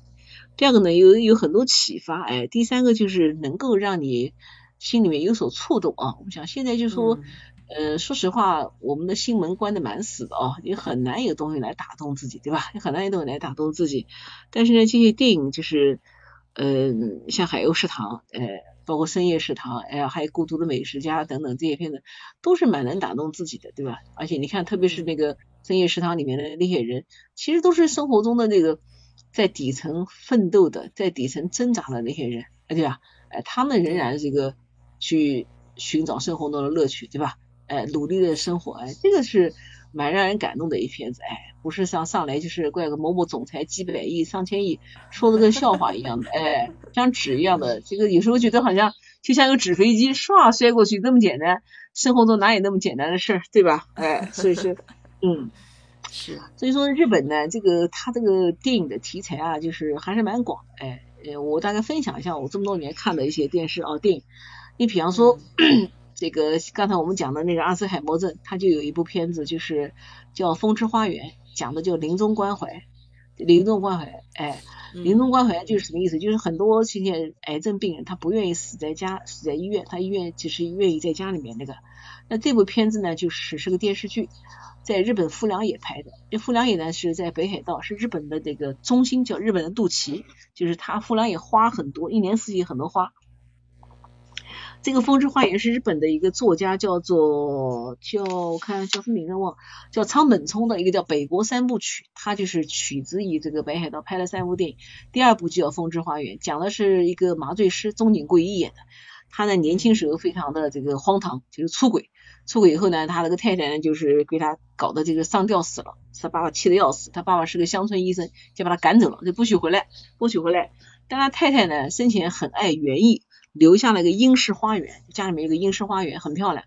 第二个呢，有有很多启发，哎；第三个就是能够让你心里面有所触动啊。我想现在就说，呃，说实话，我们的心门关的蛮死的啊，也很难有东西来打动自己，对吧？也很难有东西来打动自己。但是呢，这些电影就是，嗯，像《海鸥食堂》，呃。包括深夜食堂，哎呀，还有孤独的美食家等等这些片子，都是蛮能打动自己的，对吧？而且你看，特别是那个深夜食堂里面的那些人，其实都是生活中的那个在底层奋斗的，在底层挣扎的那些人，对吧？哎，他们仍然这个去寻找生活中的乐趣，对吧？哎，努力的生活，哎，这个是。蛮让人感动的一片子，哎，不是像上来就是怪个某某总裁几百亿上千亿，说的跟笑话一样的，哎，像纸一样的，这个有时候觉得好像就像个纸飞机唰摔过去这么简单，生活中哪有那么简单的事儿，对吧？哎，所以说，嗯，是，所以说日本呢，这个他这个电影的题材啊，就是还是蛮广，哎，呃，我大概分享一下我这么多年看的一些电视啊电影，你比方说。这个刚才我们讲的那个阿斯海默症，它就有一部片子，就是叫《风之花园》，讲的叫临终关怀。临终关怀，哎，临终关怀就是什么意思？就是很多现在癌症病人，他不愿意死在家，死在医院，他医院其实愿意在家里面那个。那这部片子呢，就是是个电视剧，在日本富良野拍的。这富良野呢是在北海道，是日本的这个中心，叫日本的肚脐，就是它富良野花很多，一年四季很多花。这个《风之花园》是日本的一个作家，叫做叫我看叫什么名字忘，叫仓本聪的一个叫《北国三部曲》，他就是取自于这个北海道拍了三部电影，第二部就叫《风之花园》，讲的是一个麻醉师中井贵一演的，他呢年轻时候非常的这个荒唐，就是出轨，出轨以后呢，他那个太太呢就是被他搞得这个上吊死了，他爸爸气得要死，他爸爸是个乡村医生，就把他赶走了，就不许回来，不许回来，但他太太呢生前很爱园艺。留下了一个英式花园，家里面有个英式花园，很漂亮。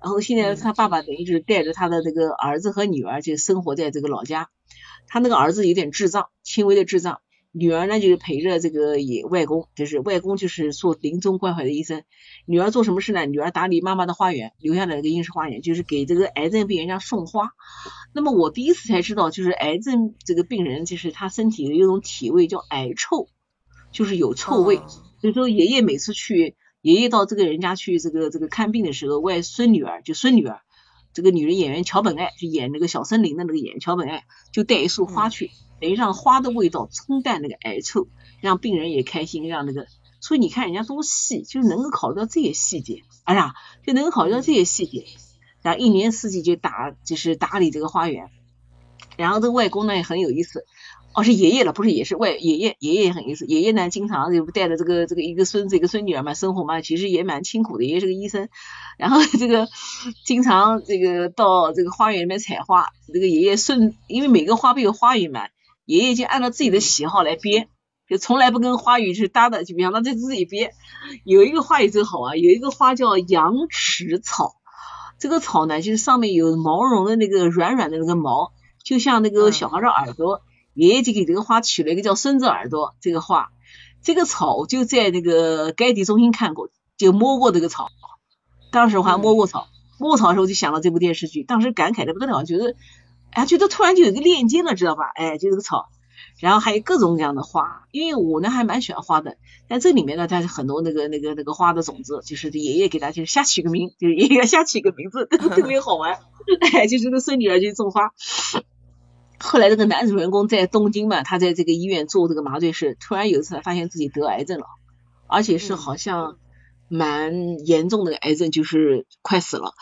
然后现在他爸爸等于就是带着他的这个儿子和女儿就生活在这个老家。他那个儿子有点智障，轻微的智障。女儿呢就是陪着这个也外公，就是外公就是做临终关怀的医生。女儿做什么事呢？女儿打理妈妈的花园，留下了一个英式花园，就是给这个癌症病人家送花。那么我第一次才知道，就是癌症这个病人就是他身体有一种体味叫癌臭，就是有臭味。所以说，爷爷每次去，爷爷到这个人家去这个这个看病的时候，外孙女儿就孙女儿，这个女人演员桥本爱就演那个小森林的那个演员桥本爱，就带一束花去，等于让花的味道冲淡那个癌臭，让病人也开心，让那个，所以你看人家多细，就能够考虑到这些细节，哎呀，就能够考虑到这些细节，然后一年四季就打就是打理这个花园，然后这个外公呢也很有意思。哦，是爷爷了，不是也是外爷爷，爷爷也很有意思。爷爷呢，经常就带着这个这个一个孙子一个孙女儿嘛，生活嘛，其实也蛮辛苦的。爷爷是个医生，然后这个经常这个到这个花园里面采花。这个爷爷顺，因为每个花不有花语嘛，爷爷就按照自己的喜好来编，就从来不跟花语是搭的，就比方说他自己编。有一个花语真好啊，有一个花叫羊齿草，这个草呢，就是上面有毛绒的那个软软的那个毛，就像那个小孩的耳朵。爷爷就给这个花取了一个叫“孙子耳朵”这个花，这个草就在那个该地中心看过，就摸过这个草。当时我还摸过草，摸草的时候就想到这部电视剧，当时感慨的不得了，觉得哎，觉得突然就有个链接了，知道吧？哎，就这个草，然后还有各种各样的花，因为我呢还蛮喜欢花的，但这里面呢，它是很多那个那个那个花的种子，就是爷爷给他就是瞎取个名，就是爷爷瞎取个名字，特别好玩。哎，就是个孙女儿去种花。后来这个男主人公在东京嘛，他在这个医院做这个麻醉师，突然有一次发现自己得癌症了，而且是好像蛮严重的癌症，就是快死了。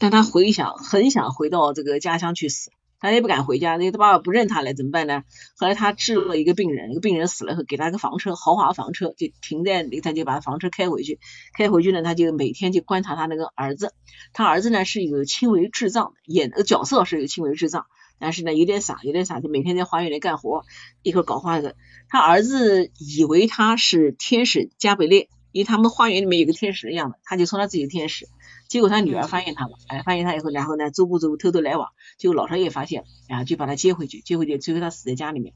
但他回想，很想回到这个家乡去死，他也不敢回家，那个他爸爸不认他了，怎么办呢？后来他治了一个病人，一个病人死了后，给他个房车，豪华房车，就停在那，他就把房车开回去，开回去呢，他就每天就观察他那个儿子，他儿子呢是有轻微智障，演的角色是有轻微智障，但是呢有点傻，有点傻，就每天在花园里干活，一会儿搞花的。他儿子以为他是天使加百列，因为他们花园里面有个天使一样的，他就说他自己天使。结果他女儿发现他了，哎，发现他以后，然后呢，走步走步偷偷来往，结果老少爷发现，然后就把他接回去，接回去，最后他死在家里面。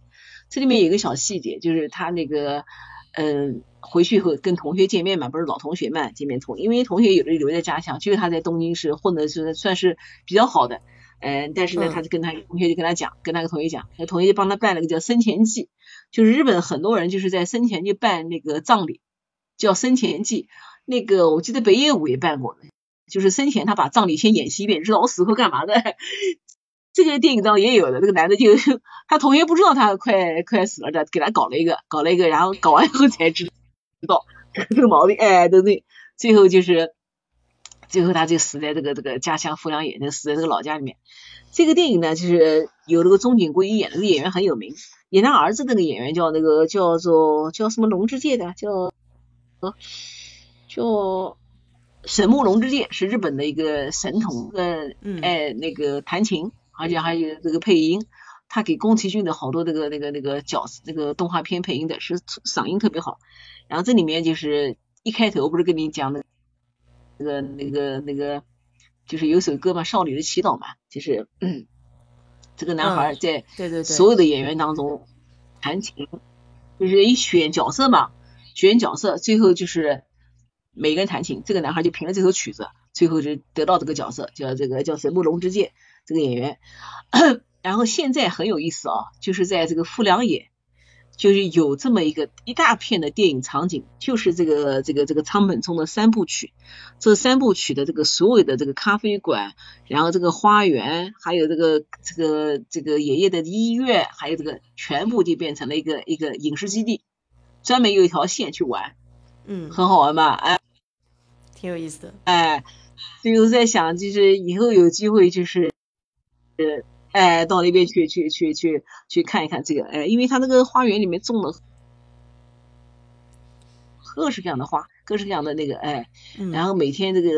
这里面有一个小细节，就是他那个，嗯，回去以后跟同学见面嘛，不是老同学嘛，见面同，因为同学有的留在家乡，就是他在东京是混的是算是比较好的，嗯，但是呢，他就跟他同学就跟他讲，跟那个同学讲，那同学就帮他办了个叫生前祭，就是日本很多人就是在生前就办那个葬礼，叫生前祭，那个我记得北野武也办过的。就是生前他把葬礼先演习一遍，知道我死后干嘛的。这个电影当中也有的，这个男的就他同学不知道他快快死了的，给他搞了一个，搞了一个，然后搞完以后才知道 这个毛病，哎，对对，最后就是最后他就死在这个这个家乡富良野，就死在这个老家里面。这个电影呢，就是有那个中井贵一演的，这个演员很有名，演他儿子那个演员叫那个叫做叫什么龙之介的，叫叫。神木龙之介是日本的一个神童，呃，哎，那个弹琴，而且还有这个配音，他给宫崎骏的好多这个那个那个角色，那个动画片配音的，是嗓音特别好。然后这里面就是一开头不是跟你讲的，那个那个那个，就是有首歌嘛，《少女的祈祷》嘛，就是这个男孩在对对对所有的演员当中弹琴，就是一选角色嘛，选角色，最后就是。每个人弹琴，这个男孩就凭了这首曲子，最后就得到这个角色，叫这个叫神木龙之介这个演员。然后现在很有意思啊，就是在这个富良野，就是有这么一个一大片的电影场景，就是这个这个这个仓本聪的三部曲。这三部曲的这个所有的这个咖啡馆，然后这个花园，还有这个这个这个爷爷的医院，还有这个全部就变成了一个一个影视基地，专门有一条线去玩。嗯，很好玩吧？哎，挺有意思的。哎，所以我在想，就是以后有机会，就是呃，哎，到那边去去去去去看一看这个。哎，因为他那个花园里面种了各式各样的花，各式各样的那个哎，然后每天这个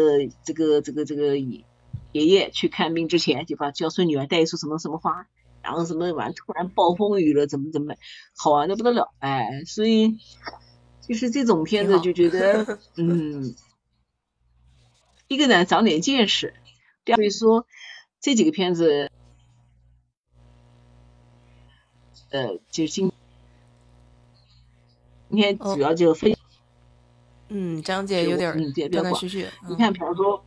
这个这个这个爷爷去看病之前，就把叫孙女儿带一束什么什么花，然后什么完突然暴风雨了，怎么怎么好玩的不得了。哎，所以。就是这种片子就觉得，嗯，一个呢长点见识，第二说这几个片子，呃，就今今天主要就分，嗯，张姐有点断断续续，你看，比方说，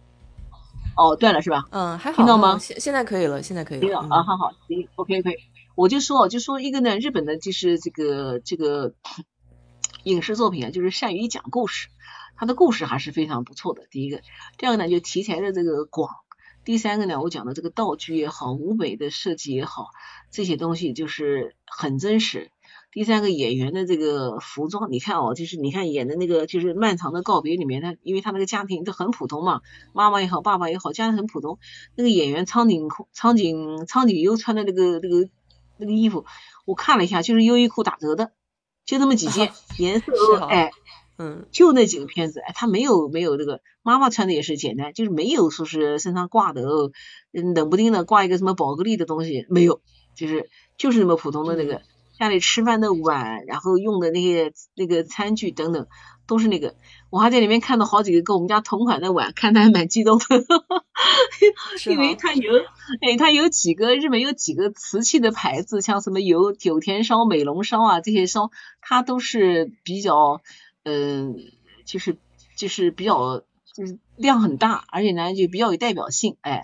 哦，断了是吧？嗯，还好，听到吗？现现在可以了，现在可以了啊，好好，行，OK OK，我就说，就说一个呢，日本的就是这个这个。影视作品啊，就是善于讲故事，他的故事还是非常不错的。第一个，第二个呢，就题材的这个广；第三个呢，我讲的这个道具也好，舞美的设计也好，这些东西就是很真实。第三个，演员的这个服装，你看哦，就是你看演的那个就是《漫长的告别》里面，他因为他那个家庭都很普通嘛，妈妈也好，爸爸也好，家庭很普通。那个演员苍井空、苍井、苍井优穿的那个那个那个衣服，我看了一下，就是优衣库打折的。就那么几件颜色，哎，嗯，就那几个片子，哎，他没有没有那个妈妈穿的也是简单，就是没有说是身上挂的哦，冷不丁的挂一个什么宝格丽的东西没有，就是就是那么普通的那个家里吃饭的碗，然后用的那些那个餐具等等。都是那个，我还在里面看到好几个跟我们家同款的碗，看的还蛮激动的，因为它有，哎，它有几个日本有几个瓷器的牌子，像什么有九田烧、美龙烧啊这些烧，它都是比较，嗯，就是就是比较就是量很大，而且呢就比较有代表性，哎。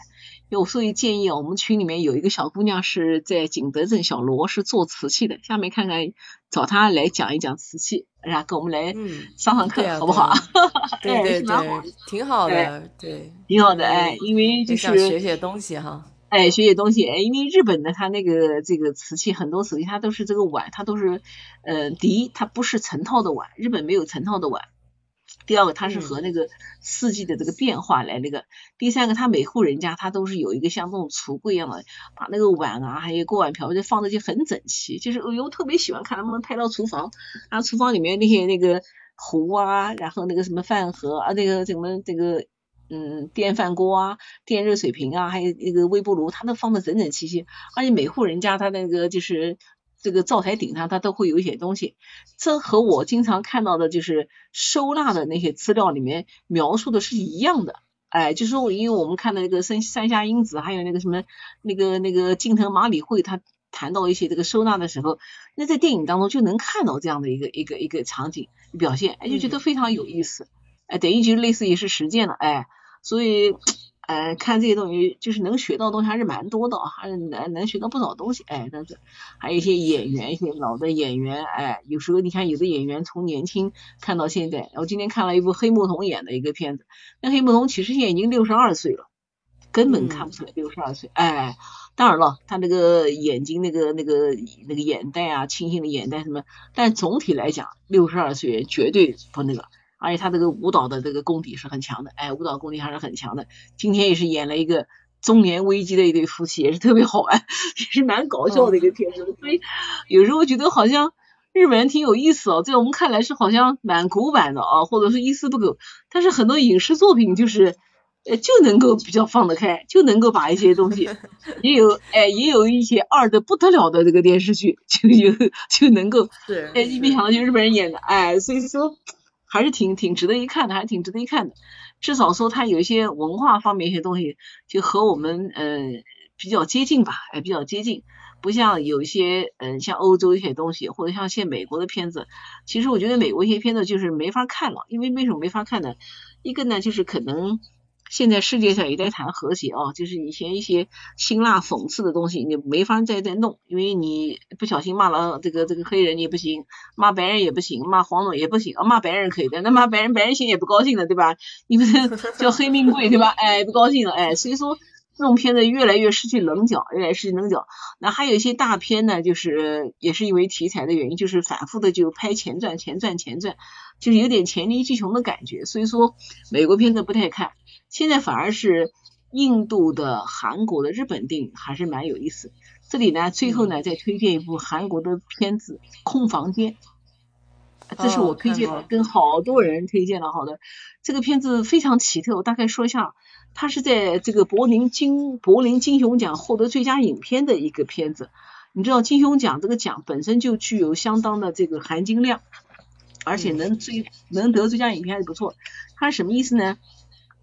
我所以建议啊，我们群里面有一个小姑娘是在景德镇，小罗是做瓷器的，下面看看找她来讲一讲瓷器，然后跟我们来上上课，好不好？对对对，挺好的，对，挺好的，哎，因为就是学学东西哈，哎，学些东西，哎，因为日本的它那个这个瓷器很多瓷器它都是这个碗，它都是呃，第一它不是成套的碗，日本没有成套的碗，第二个，它是和那个四季的这个变化来那个。第三个，它每户人家它都是有一个像这种橱柜一样的，把那个碗啊，还有锅碗瓢盆放的就很整齐。就是哎呦，特别喜欢看能不能拍到厨房，啊厨房里面那些那个壶啊，然后那个什么饭盒啊，那个什么这个嗯电饭锅啊、电热水瓶啊，还有那个微波炉，它都放的整整齐齐。而且每户人家它那个就是。这个灶台顶上它都会有一些东西，这和我经常看到的就是收纳的那些资料里面描述的是一样的。哎，就是说，因为我们看的那个三三下英子，还有那个什么那个那个近藤麻里惠，他谈到一些这个收纳的时候，那在电影当中就能看到这样的一个一个一个场景表现，哎，就觉得非常有意思。哎，等于就类似于是实践了，哎，所以。呃，看这些东西就是能学到东西还是蛮多的，还是能能学到不少东西。哎，但是还有一些演员，一些老的演员，哎，有时候你看有的演员从年轻看到现在，我今天看了一部黑木瞳演的一个片子，那黑木瞳其实现在已经六十二岁了，根本看不出来六十二岁。哎，当然了，他那个眼睛那个那个那个眼袋啊，清醒的眼袋什么，但总体来讲，六十二岁绝对不那个。而且他这个舞蹈的这个功底是很强的，哎，舞蹈功底还是很强的。今天也是演了一个中年危机的一对夫妻，也是特别好玩，也是蛮搞笑的一个片子。所以有时候觉得好像日本人挺有意思哦，在我们看来是好像蛮古板的啊，或者是一丝不苟。但是很多影视作品就是呃就能够比较放得开，就能够把一些东西也有哎也有一些二的不得了的这个电视剧就有就能够对哎一没想到就日本人演的哎，所以说。还是挺挺值得一看的，还是挺值得一看的。至少说它有一些文化方面一些东西，就和我们呃比较接近吧，哎比较接近。不像有一些嗯像欧洲一些东西，或者像现美国的片子，其实我觉得美国一些片子就是没法看了，因为为什么没法看呢？一个呢就是可能。现在世界上也在谈和谐啊，就是以前一些辛辣讽刺的东西，你没法再再弄，因为你不小心骂了这个这个黑人也不行，骂白人也不行，骂黄种也不行啊，骂白人可以的，那骂白人白人心也不高兴了，对吧？你不是 叫黑命贵对吧？哎，不高兴了，哎，所以说这种片子越来越失去棱角，越来越失去棱角。那还有一些大片呢，就是也是因为题材的原因，就是反复的就拍前传、前传、前传，就是有点黔驴技穷的感觉，所以说美国片子不太看。现在反而是印度的、韩国的、日本电影还是蛮有意思。这里呢，最后呢再推荐一部韩国的片子《空房间》，这是我推荐的，跟好多人推荐了。好的，这个片子非常奇特，我大概说一下，它是在这个柏林金柏林金熊奖获得最佳影片的一个片子。你知道金熊奖这个奖本身就具有相当的这个含金量，而且能最能得最佳影片还是不错。它是什么意思呢？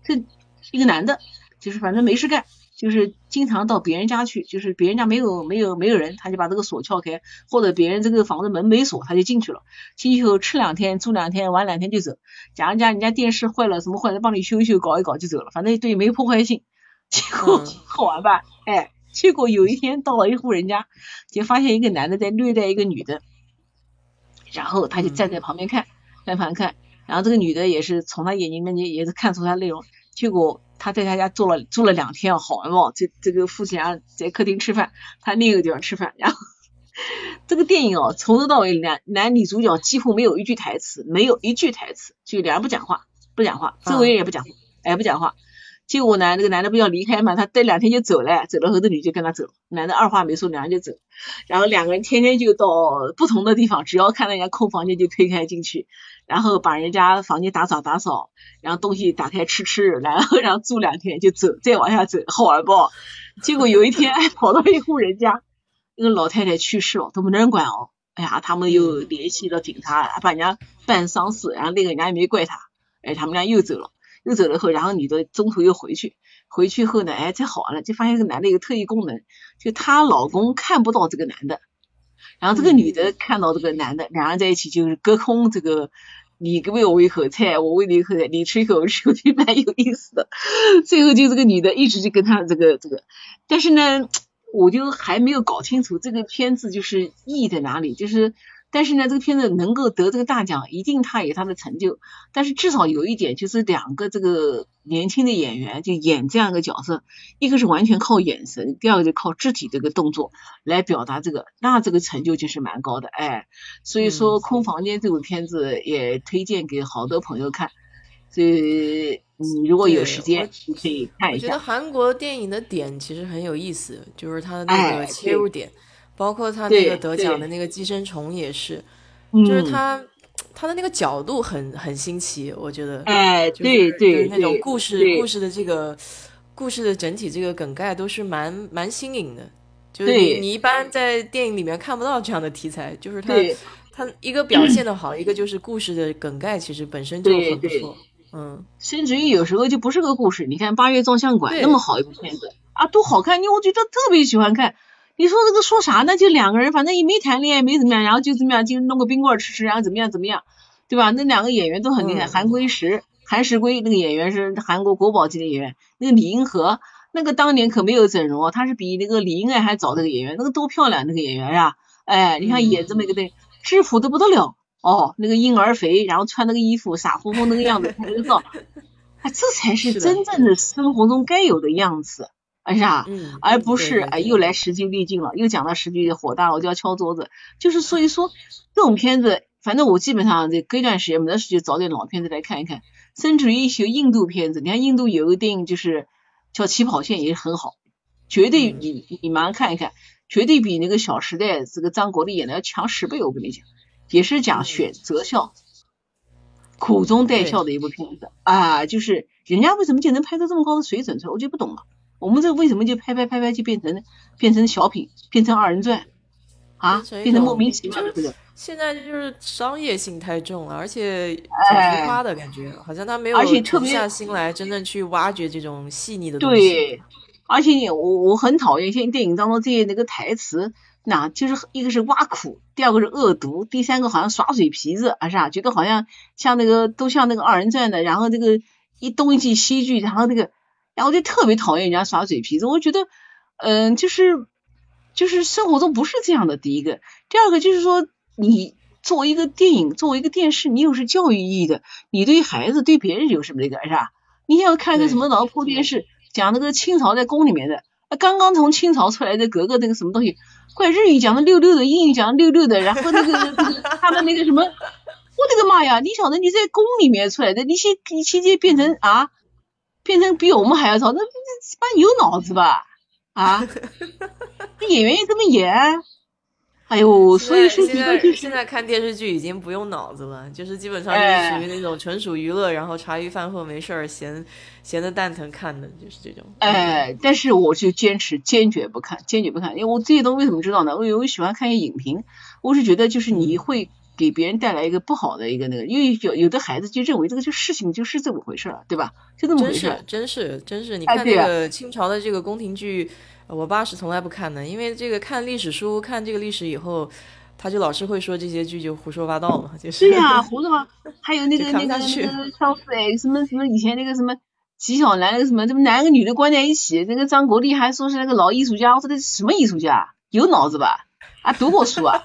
这一个男的，就是反正没事干，就是经常到别人家去，就是别人家没有没有没有人，他就把这个锁撬开，或者别人这个房子门没锁，他就进去了。进去后吃两天，住两天，玩两天就走。假如家人家电视坏了，什么坏了，帮你修一修，搞一搞就走了。反正对没破坏性，结果好玩吧？哎，结果有一天到了一户人家，就发现一个男的在虐待一个女的，然后他就站在旁边看，在旁边看，然后这个女的也是从他眼睛面前也是看出他内容。结果他在他家住了住了两天，好玩嘛？这这个父亲啊在客厅吃饭，他另一个地方吃饭。然后这个电影哦，从头到尾男男女主角几乎没有一句台词，没有一句台词，就两人不讲话，不讲话，周围人也不讲话，也，不讲话。结果呢，那个男的不要离开嘛，他待两天就走了，走了后这女就跟他走，男的二话没说，两人就走。然后两个人天天就到不同的地方，只要看到人家空房间就推开进去，然后把人家房间打扫打扫，然后东西打开吃吃，然后然后住两天就走，再往下走，好玩不？结果有一天 跑到一户人家，那个老太太去世了，都没人管哦。哎呀，他们又联系了警察，把人家办丧事，然后那个人家也没怪他，哎，他们俩又走了。又走了后，然后女的中途又回去，回去后呢，哎，才好了，就发现这个男的有特异功能，就她老公看不到这个男的，然后这个女的看到这个男的，两人在一起就是隔空这个，你喂我一口菜，我喂你一口菜，你吃一口我吃一口，蛮有意思的。最后就这个女的一直就跟他这个这个，但是呢，我就还没有搞清楚这个片子就是意义在哪里，就是。但是呢，这个片子能够得这个大奖，一定他有他的成就。但是至少有一点，就是两个这个年轻的演员就演这样一个角色，一个是完全靠眼神，第二个就靠肢体这个动作来表达这个，那这个成就就是蛮高的，哎。所以说，《空房间》这部片子也推荐给好多朋友看，所以你如果有时间，你可以看一下。我觉得韩国电影的点其实很有意思，就是它的那个切入点，包括他那个得奖的那个《寄生虫》也是，就是他他的那个角度很很新奇，我觉得。哎，对对，那种故事故事的这个故事的整体这个梗概都是蛮蛮新颖的，就是你你一般在电影里面看不到这样的题材，就是他。他一个表现的好，一个就是故事的梗概其实本身就很不错。嗯，甚至于有时候就不是个故事。你看《八月照相馆》那么好一部片子啊，多好看！你我觉得特别喜欢看。你说这个说啥呢？就两个人，反正也没谈恋爱，没怎么样，然后就怎么样，就弄个冰棍吃吃，然后怎么样怎么样，对吧？那两个演员都很厉害，韩归石、韩石圭那个演员是韩国国宝级的演员。那个李银河，那个当年可没有整容啊，他是比那个李英爱还早那个演员，那个多漂亮那个演员是吧？哎，你看演这么一个对，制服的不得了。哦，那个婴儿肥，然后穿那个衣服，傻乎乎那个样子拍个照，啊，这才是真正的生活中该有的样子，是吧？嗯，而不是哎又来时局历尽了，又讲到时局火大了，我就要敲桌子。就是所以说，这种片子，反正我基本上这隔一段时间没得事就找点老片子来看一看，甚至于一些印度片子，你看印度有个电影就是叫《起跑线》，也很好，绝对你你马上看一看，绝对比那个《小时代》这个张国立演的要强十倍，我跟你讲。也是讲选择笑，苦中带笑的一部片子啊，就是人家为什么就能拍出这么高的水准出来，我就不懂了。我们这为什么就拍拍拍拍就变成变成小品，变成二人转啊，变成莫名其妙的。现在就是商业性太重了，而且太浮夸的感觉，好像他没有沉下心来真正去挖掘这种细腻的东西。对，而且我我很讨厌现在电影当中这些那个台词。那就是一个是挖苦，第二个是恶毒，第三个好像耍嘴皮子啊，是吧？觉得好像像那个都像那个二人转的，然后这个一东一句西一句，然后那个，然后就特别讨厌人家耍嘴皮子。我觉得，嗯，就是就是生活中不是这样的。第一个，第二个就是说，你作为一个电影，作为一个电视，你又是教育意义的，你对孩子对别人有什么那个是吧？你要看个什么老破电视，讲那个清朝在宫里面的，刚刚从清朝出来的格格那个什么东西。怪日语讲的溜溜的，英语讲的溜溜的，然后那个他们那个什么，我的个妈呀！你晓得你在宫里面出来的，你现你现在变成啊，变成比我们还要糙，那这班有脑子吧？啊，演员也这么演。哎呦，所以说现在现在看电视剧已经不用脑子了，就是基本上就是属于那种纯属娱乐，然后茶余饭后没事儿闲闲的蛋疼看的，就是这种。哎，但是我就坚持坚决不看，坚决不看，因为我这些东西为什么知道呢？我我喜欢看一些影评，我是觉得就是你会给别人带来一个不好的一个那个，因为有有的孩子就认为这个就事情就是这么回事儿，对吧？就这么回事。真是真是真是，你看那个清朝的这个宫廷剧。我爸是从来不看的，因为这个看历史书，看这个历史以后，他就老是会说这些剧就胡说八道嘛，就是。对呀，胡说八道。还有那个那个那个上次哎，什么什么以前那个什么纪晓岚那个什么，这么男个女的关在一起，那个张国立还说是那个老艺术家，我说的什么艺术家？有脑子吧？啊，读过书啊？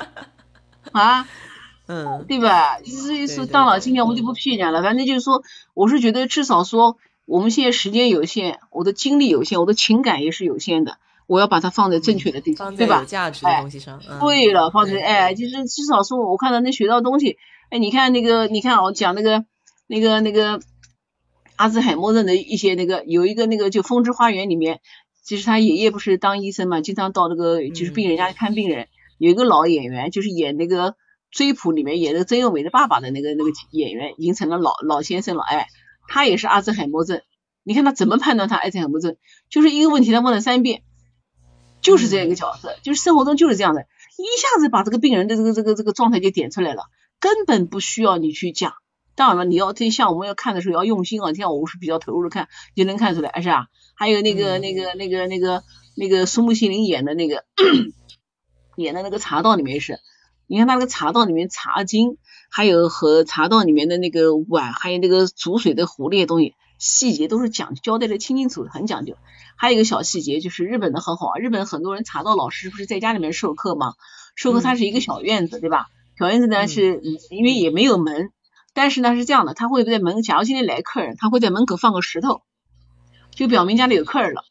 啊？嗯，对吧？所以说当了今天我们就不骗人家了，反正就是说，我是觉得至少说。我们现在时间有限，我的精力有限，我的情感也是有限的，我要把它放在正确的地方，对吧？有价值的东西上。对了，放在哎，就是至少说，我看到能学到东西。哎，你看那个，你看我讲那个那个那个阿兹海默症的一些那个，有一个那个就《风之花园》里面，其实他爷爷不是当医生嘛，经常到那个就是病人家看病人。有一个老演员，就是演那个《追捕》里面演那个曾幼美的爸爸的那个那个演员，已经成了老老先生了，哎。他也是阿兹海默症，你看他怎么判断他阿兹海默症？就是一个问题他问了三遍，就是这样一个角色，就是生活中就是这样的，一下子把这个病人的这个这个这个状态就点出来了，根本不需要你去讲。当然了，你要这像我们要看的时候要用心啊，像我是比较投入的看，就能看出来，是吧？还有那个那个那个那个那个苏木心灵演的那个演的那个茶道里面是。你看他那个茶道里面茶巾，还有和茶道里面的那个碗，还有那个煮水的壶那些东西，细节都是讲交代的清清楚楚，很讲究。还有一个小细节就是日本的很好，日本很多人茶道老师不是在家里面授课吗？授课它是一个小院子，对吧？小院子呢是因为也没有门，但是呢是这样的，他会在门，假如今天来客人，他会在门口放个石头，就表明家里有客人了。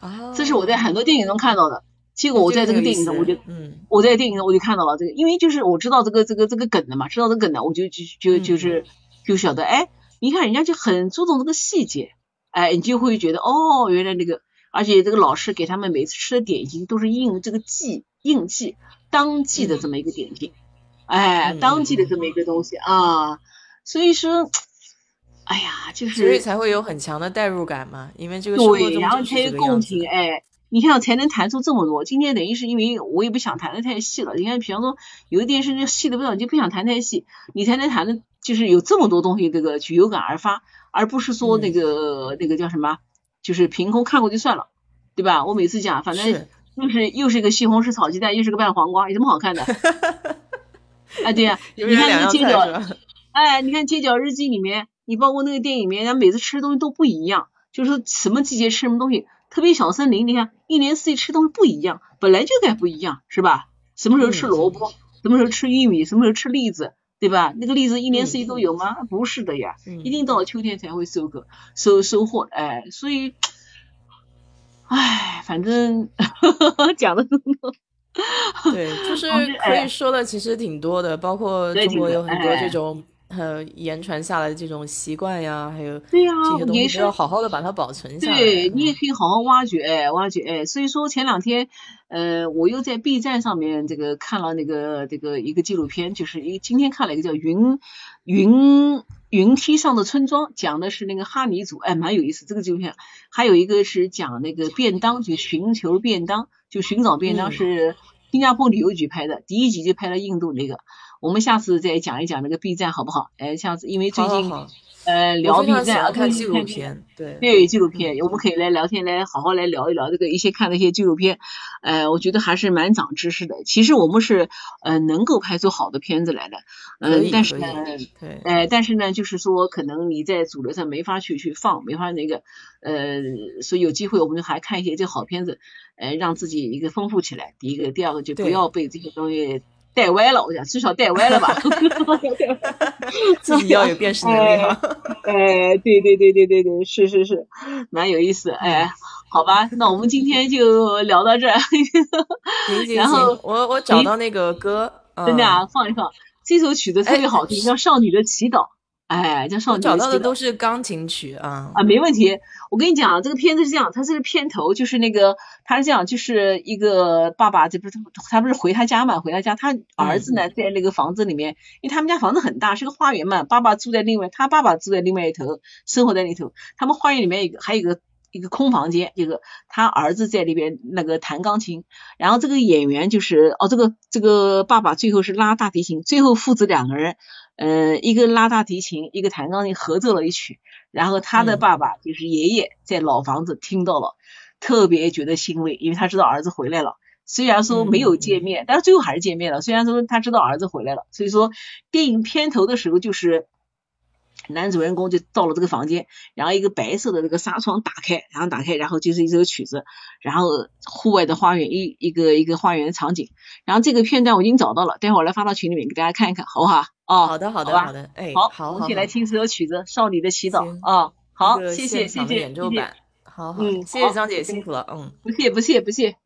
啊，这是我在很多电影中看到的。结果我在这个电影上，我就，嗯，我在电影上我就看到了这个，因为就是我知道这个这个这个梗的嘛，知道这个梗的，我就就就就是就晓得，哎，你看人家就很注重这个细节，哎，你就会觉得哦，原来那个，而且这个老师给他们每次吃的点心都是应这个季应季当季的这么一个点心，哎，当季的这么一个东西啊，所以说，哎呀，就是所以才会有很强的代入感嘛，因为这个对，然后才有共情，哎。你看，才能谈出这么多。今天等于是因为我也不想谈的太细了。你看，比方说有的电视剧细的不道，你就不想谈太细。你才能谈的，就是有这么多东西，这个去有感而发，而不是说那个那个叫什么，就是凭空看过就算了，对吧？我每次讲，反正又是又是一个西红柿炒鸡蛋，又是个拌黄瓜，有什么好看的？啊，对呀，你看那个街角，哎，你看《街角日记》里面，你包括那个电影里面，人家每次吃的东西都不一样，就是什么季节吃什么东西。特别小森林，你看一年四季吃东西不一样，本来就该不一样，是吧？什么时候吃萝卜，什么时候吃玉米，什么时候吃栗子，对吧？那个栗子一年四季都有吗？不是的呀，一定到了秋天才会收割、收收获。哎，所以，哎，反正 讲的这么多，对，就是 可以说的其实挺多的，包括中国有很多这种。呃，言传下来的这种习惯呀，还有对呀，这些东西要好好的把它保存下来。对你也可以好好挖掘，哎，挖掘，哎。所以说前两天，呃，我又在 B 站上面这个看了那个这个一个纪录片，就是一今天看了一个叫《云云云梯上的村庄》，讲的是那个哈尼族，哎，蛮有意思。这个纪录片还有一个是讲那个便当，就寻求便当，就寻找便当，是新加坡旅游局拍的，第一集就拍了印度那个。我们下次再讲一讲那个 B 站好不好？哎，下次因为最近呃聊 B 站，看纪录片，对对纪录片，我们可以来聊天，来好好来聊一聊这个一些看那些纪录片，呃，我觉得还是蛮长知识的。其实我们是呃能够拍出好的片子来的，嗯，但是呢，对，哎，但是呢，就是说可能你在主流上没法去去放，没法那个，呃，所以有机会我们就还看一些这好片子，呃，让自己一个丰富起来。第一个，第二个就不要被这些东西。带歪了，我想至少带歪了吧，自己要有辨识能力哈。哎，对对对对对对，是是是，蛮有意思。哎，好吧，那我们今天就聊到这儿。然后我我找到那个歌，真的啊，放一放，这首曲子特别好听，叫《少女的祈祷》。哎，叫少女。找到的都是钢琴曲啊啊，没问题。我跟你讲，这个片子是这样，它这个片头就是那个，他是这样，就是一个爸爸，这不是他不是回他家嘛？回他家，他儿子呢在那个房子里面，因为他们家房子很大，是个花园嘛。爸爸住在另外，他爸爸住在另外一头，生活在那头。他们花园里面一个还有一个一个空房间，一个他儿子在里边那个弹钢琴，然后这个演员就是哦，这个这个爸爸最后是拉大提琴，最后父子两个人。呃，一个拉大提琴，一个弹钢琴，合奏了一曲。然后他的爸爸就是爷爷，在老房子听到了，特别觉得欣慰，因为他知道儿子回来了。虽然说没有见面，但是最后还是见面了。虽然说他知道儿子回来了，所以说电影片头的时候就是。男主人公就到了这个房间，然后一个白色的这个纱窗打开，然后打开，然后就是一首曲子，然后户外的花园一一个一个花园场景，然后这个片段我已经找到了，待会儿来发到群里面给大家看一看，好不好？哦，好的，好的，好的，哎，好，我们一起来听这首曲子《少女的祈祷》啊，好，谢谢，谢谢，演奏版，好，好，谢谢张姐辛苦了，嗯，不谢，不谢，不谢。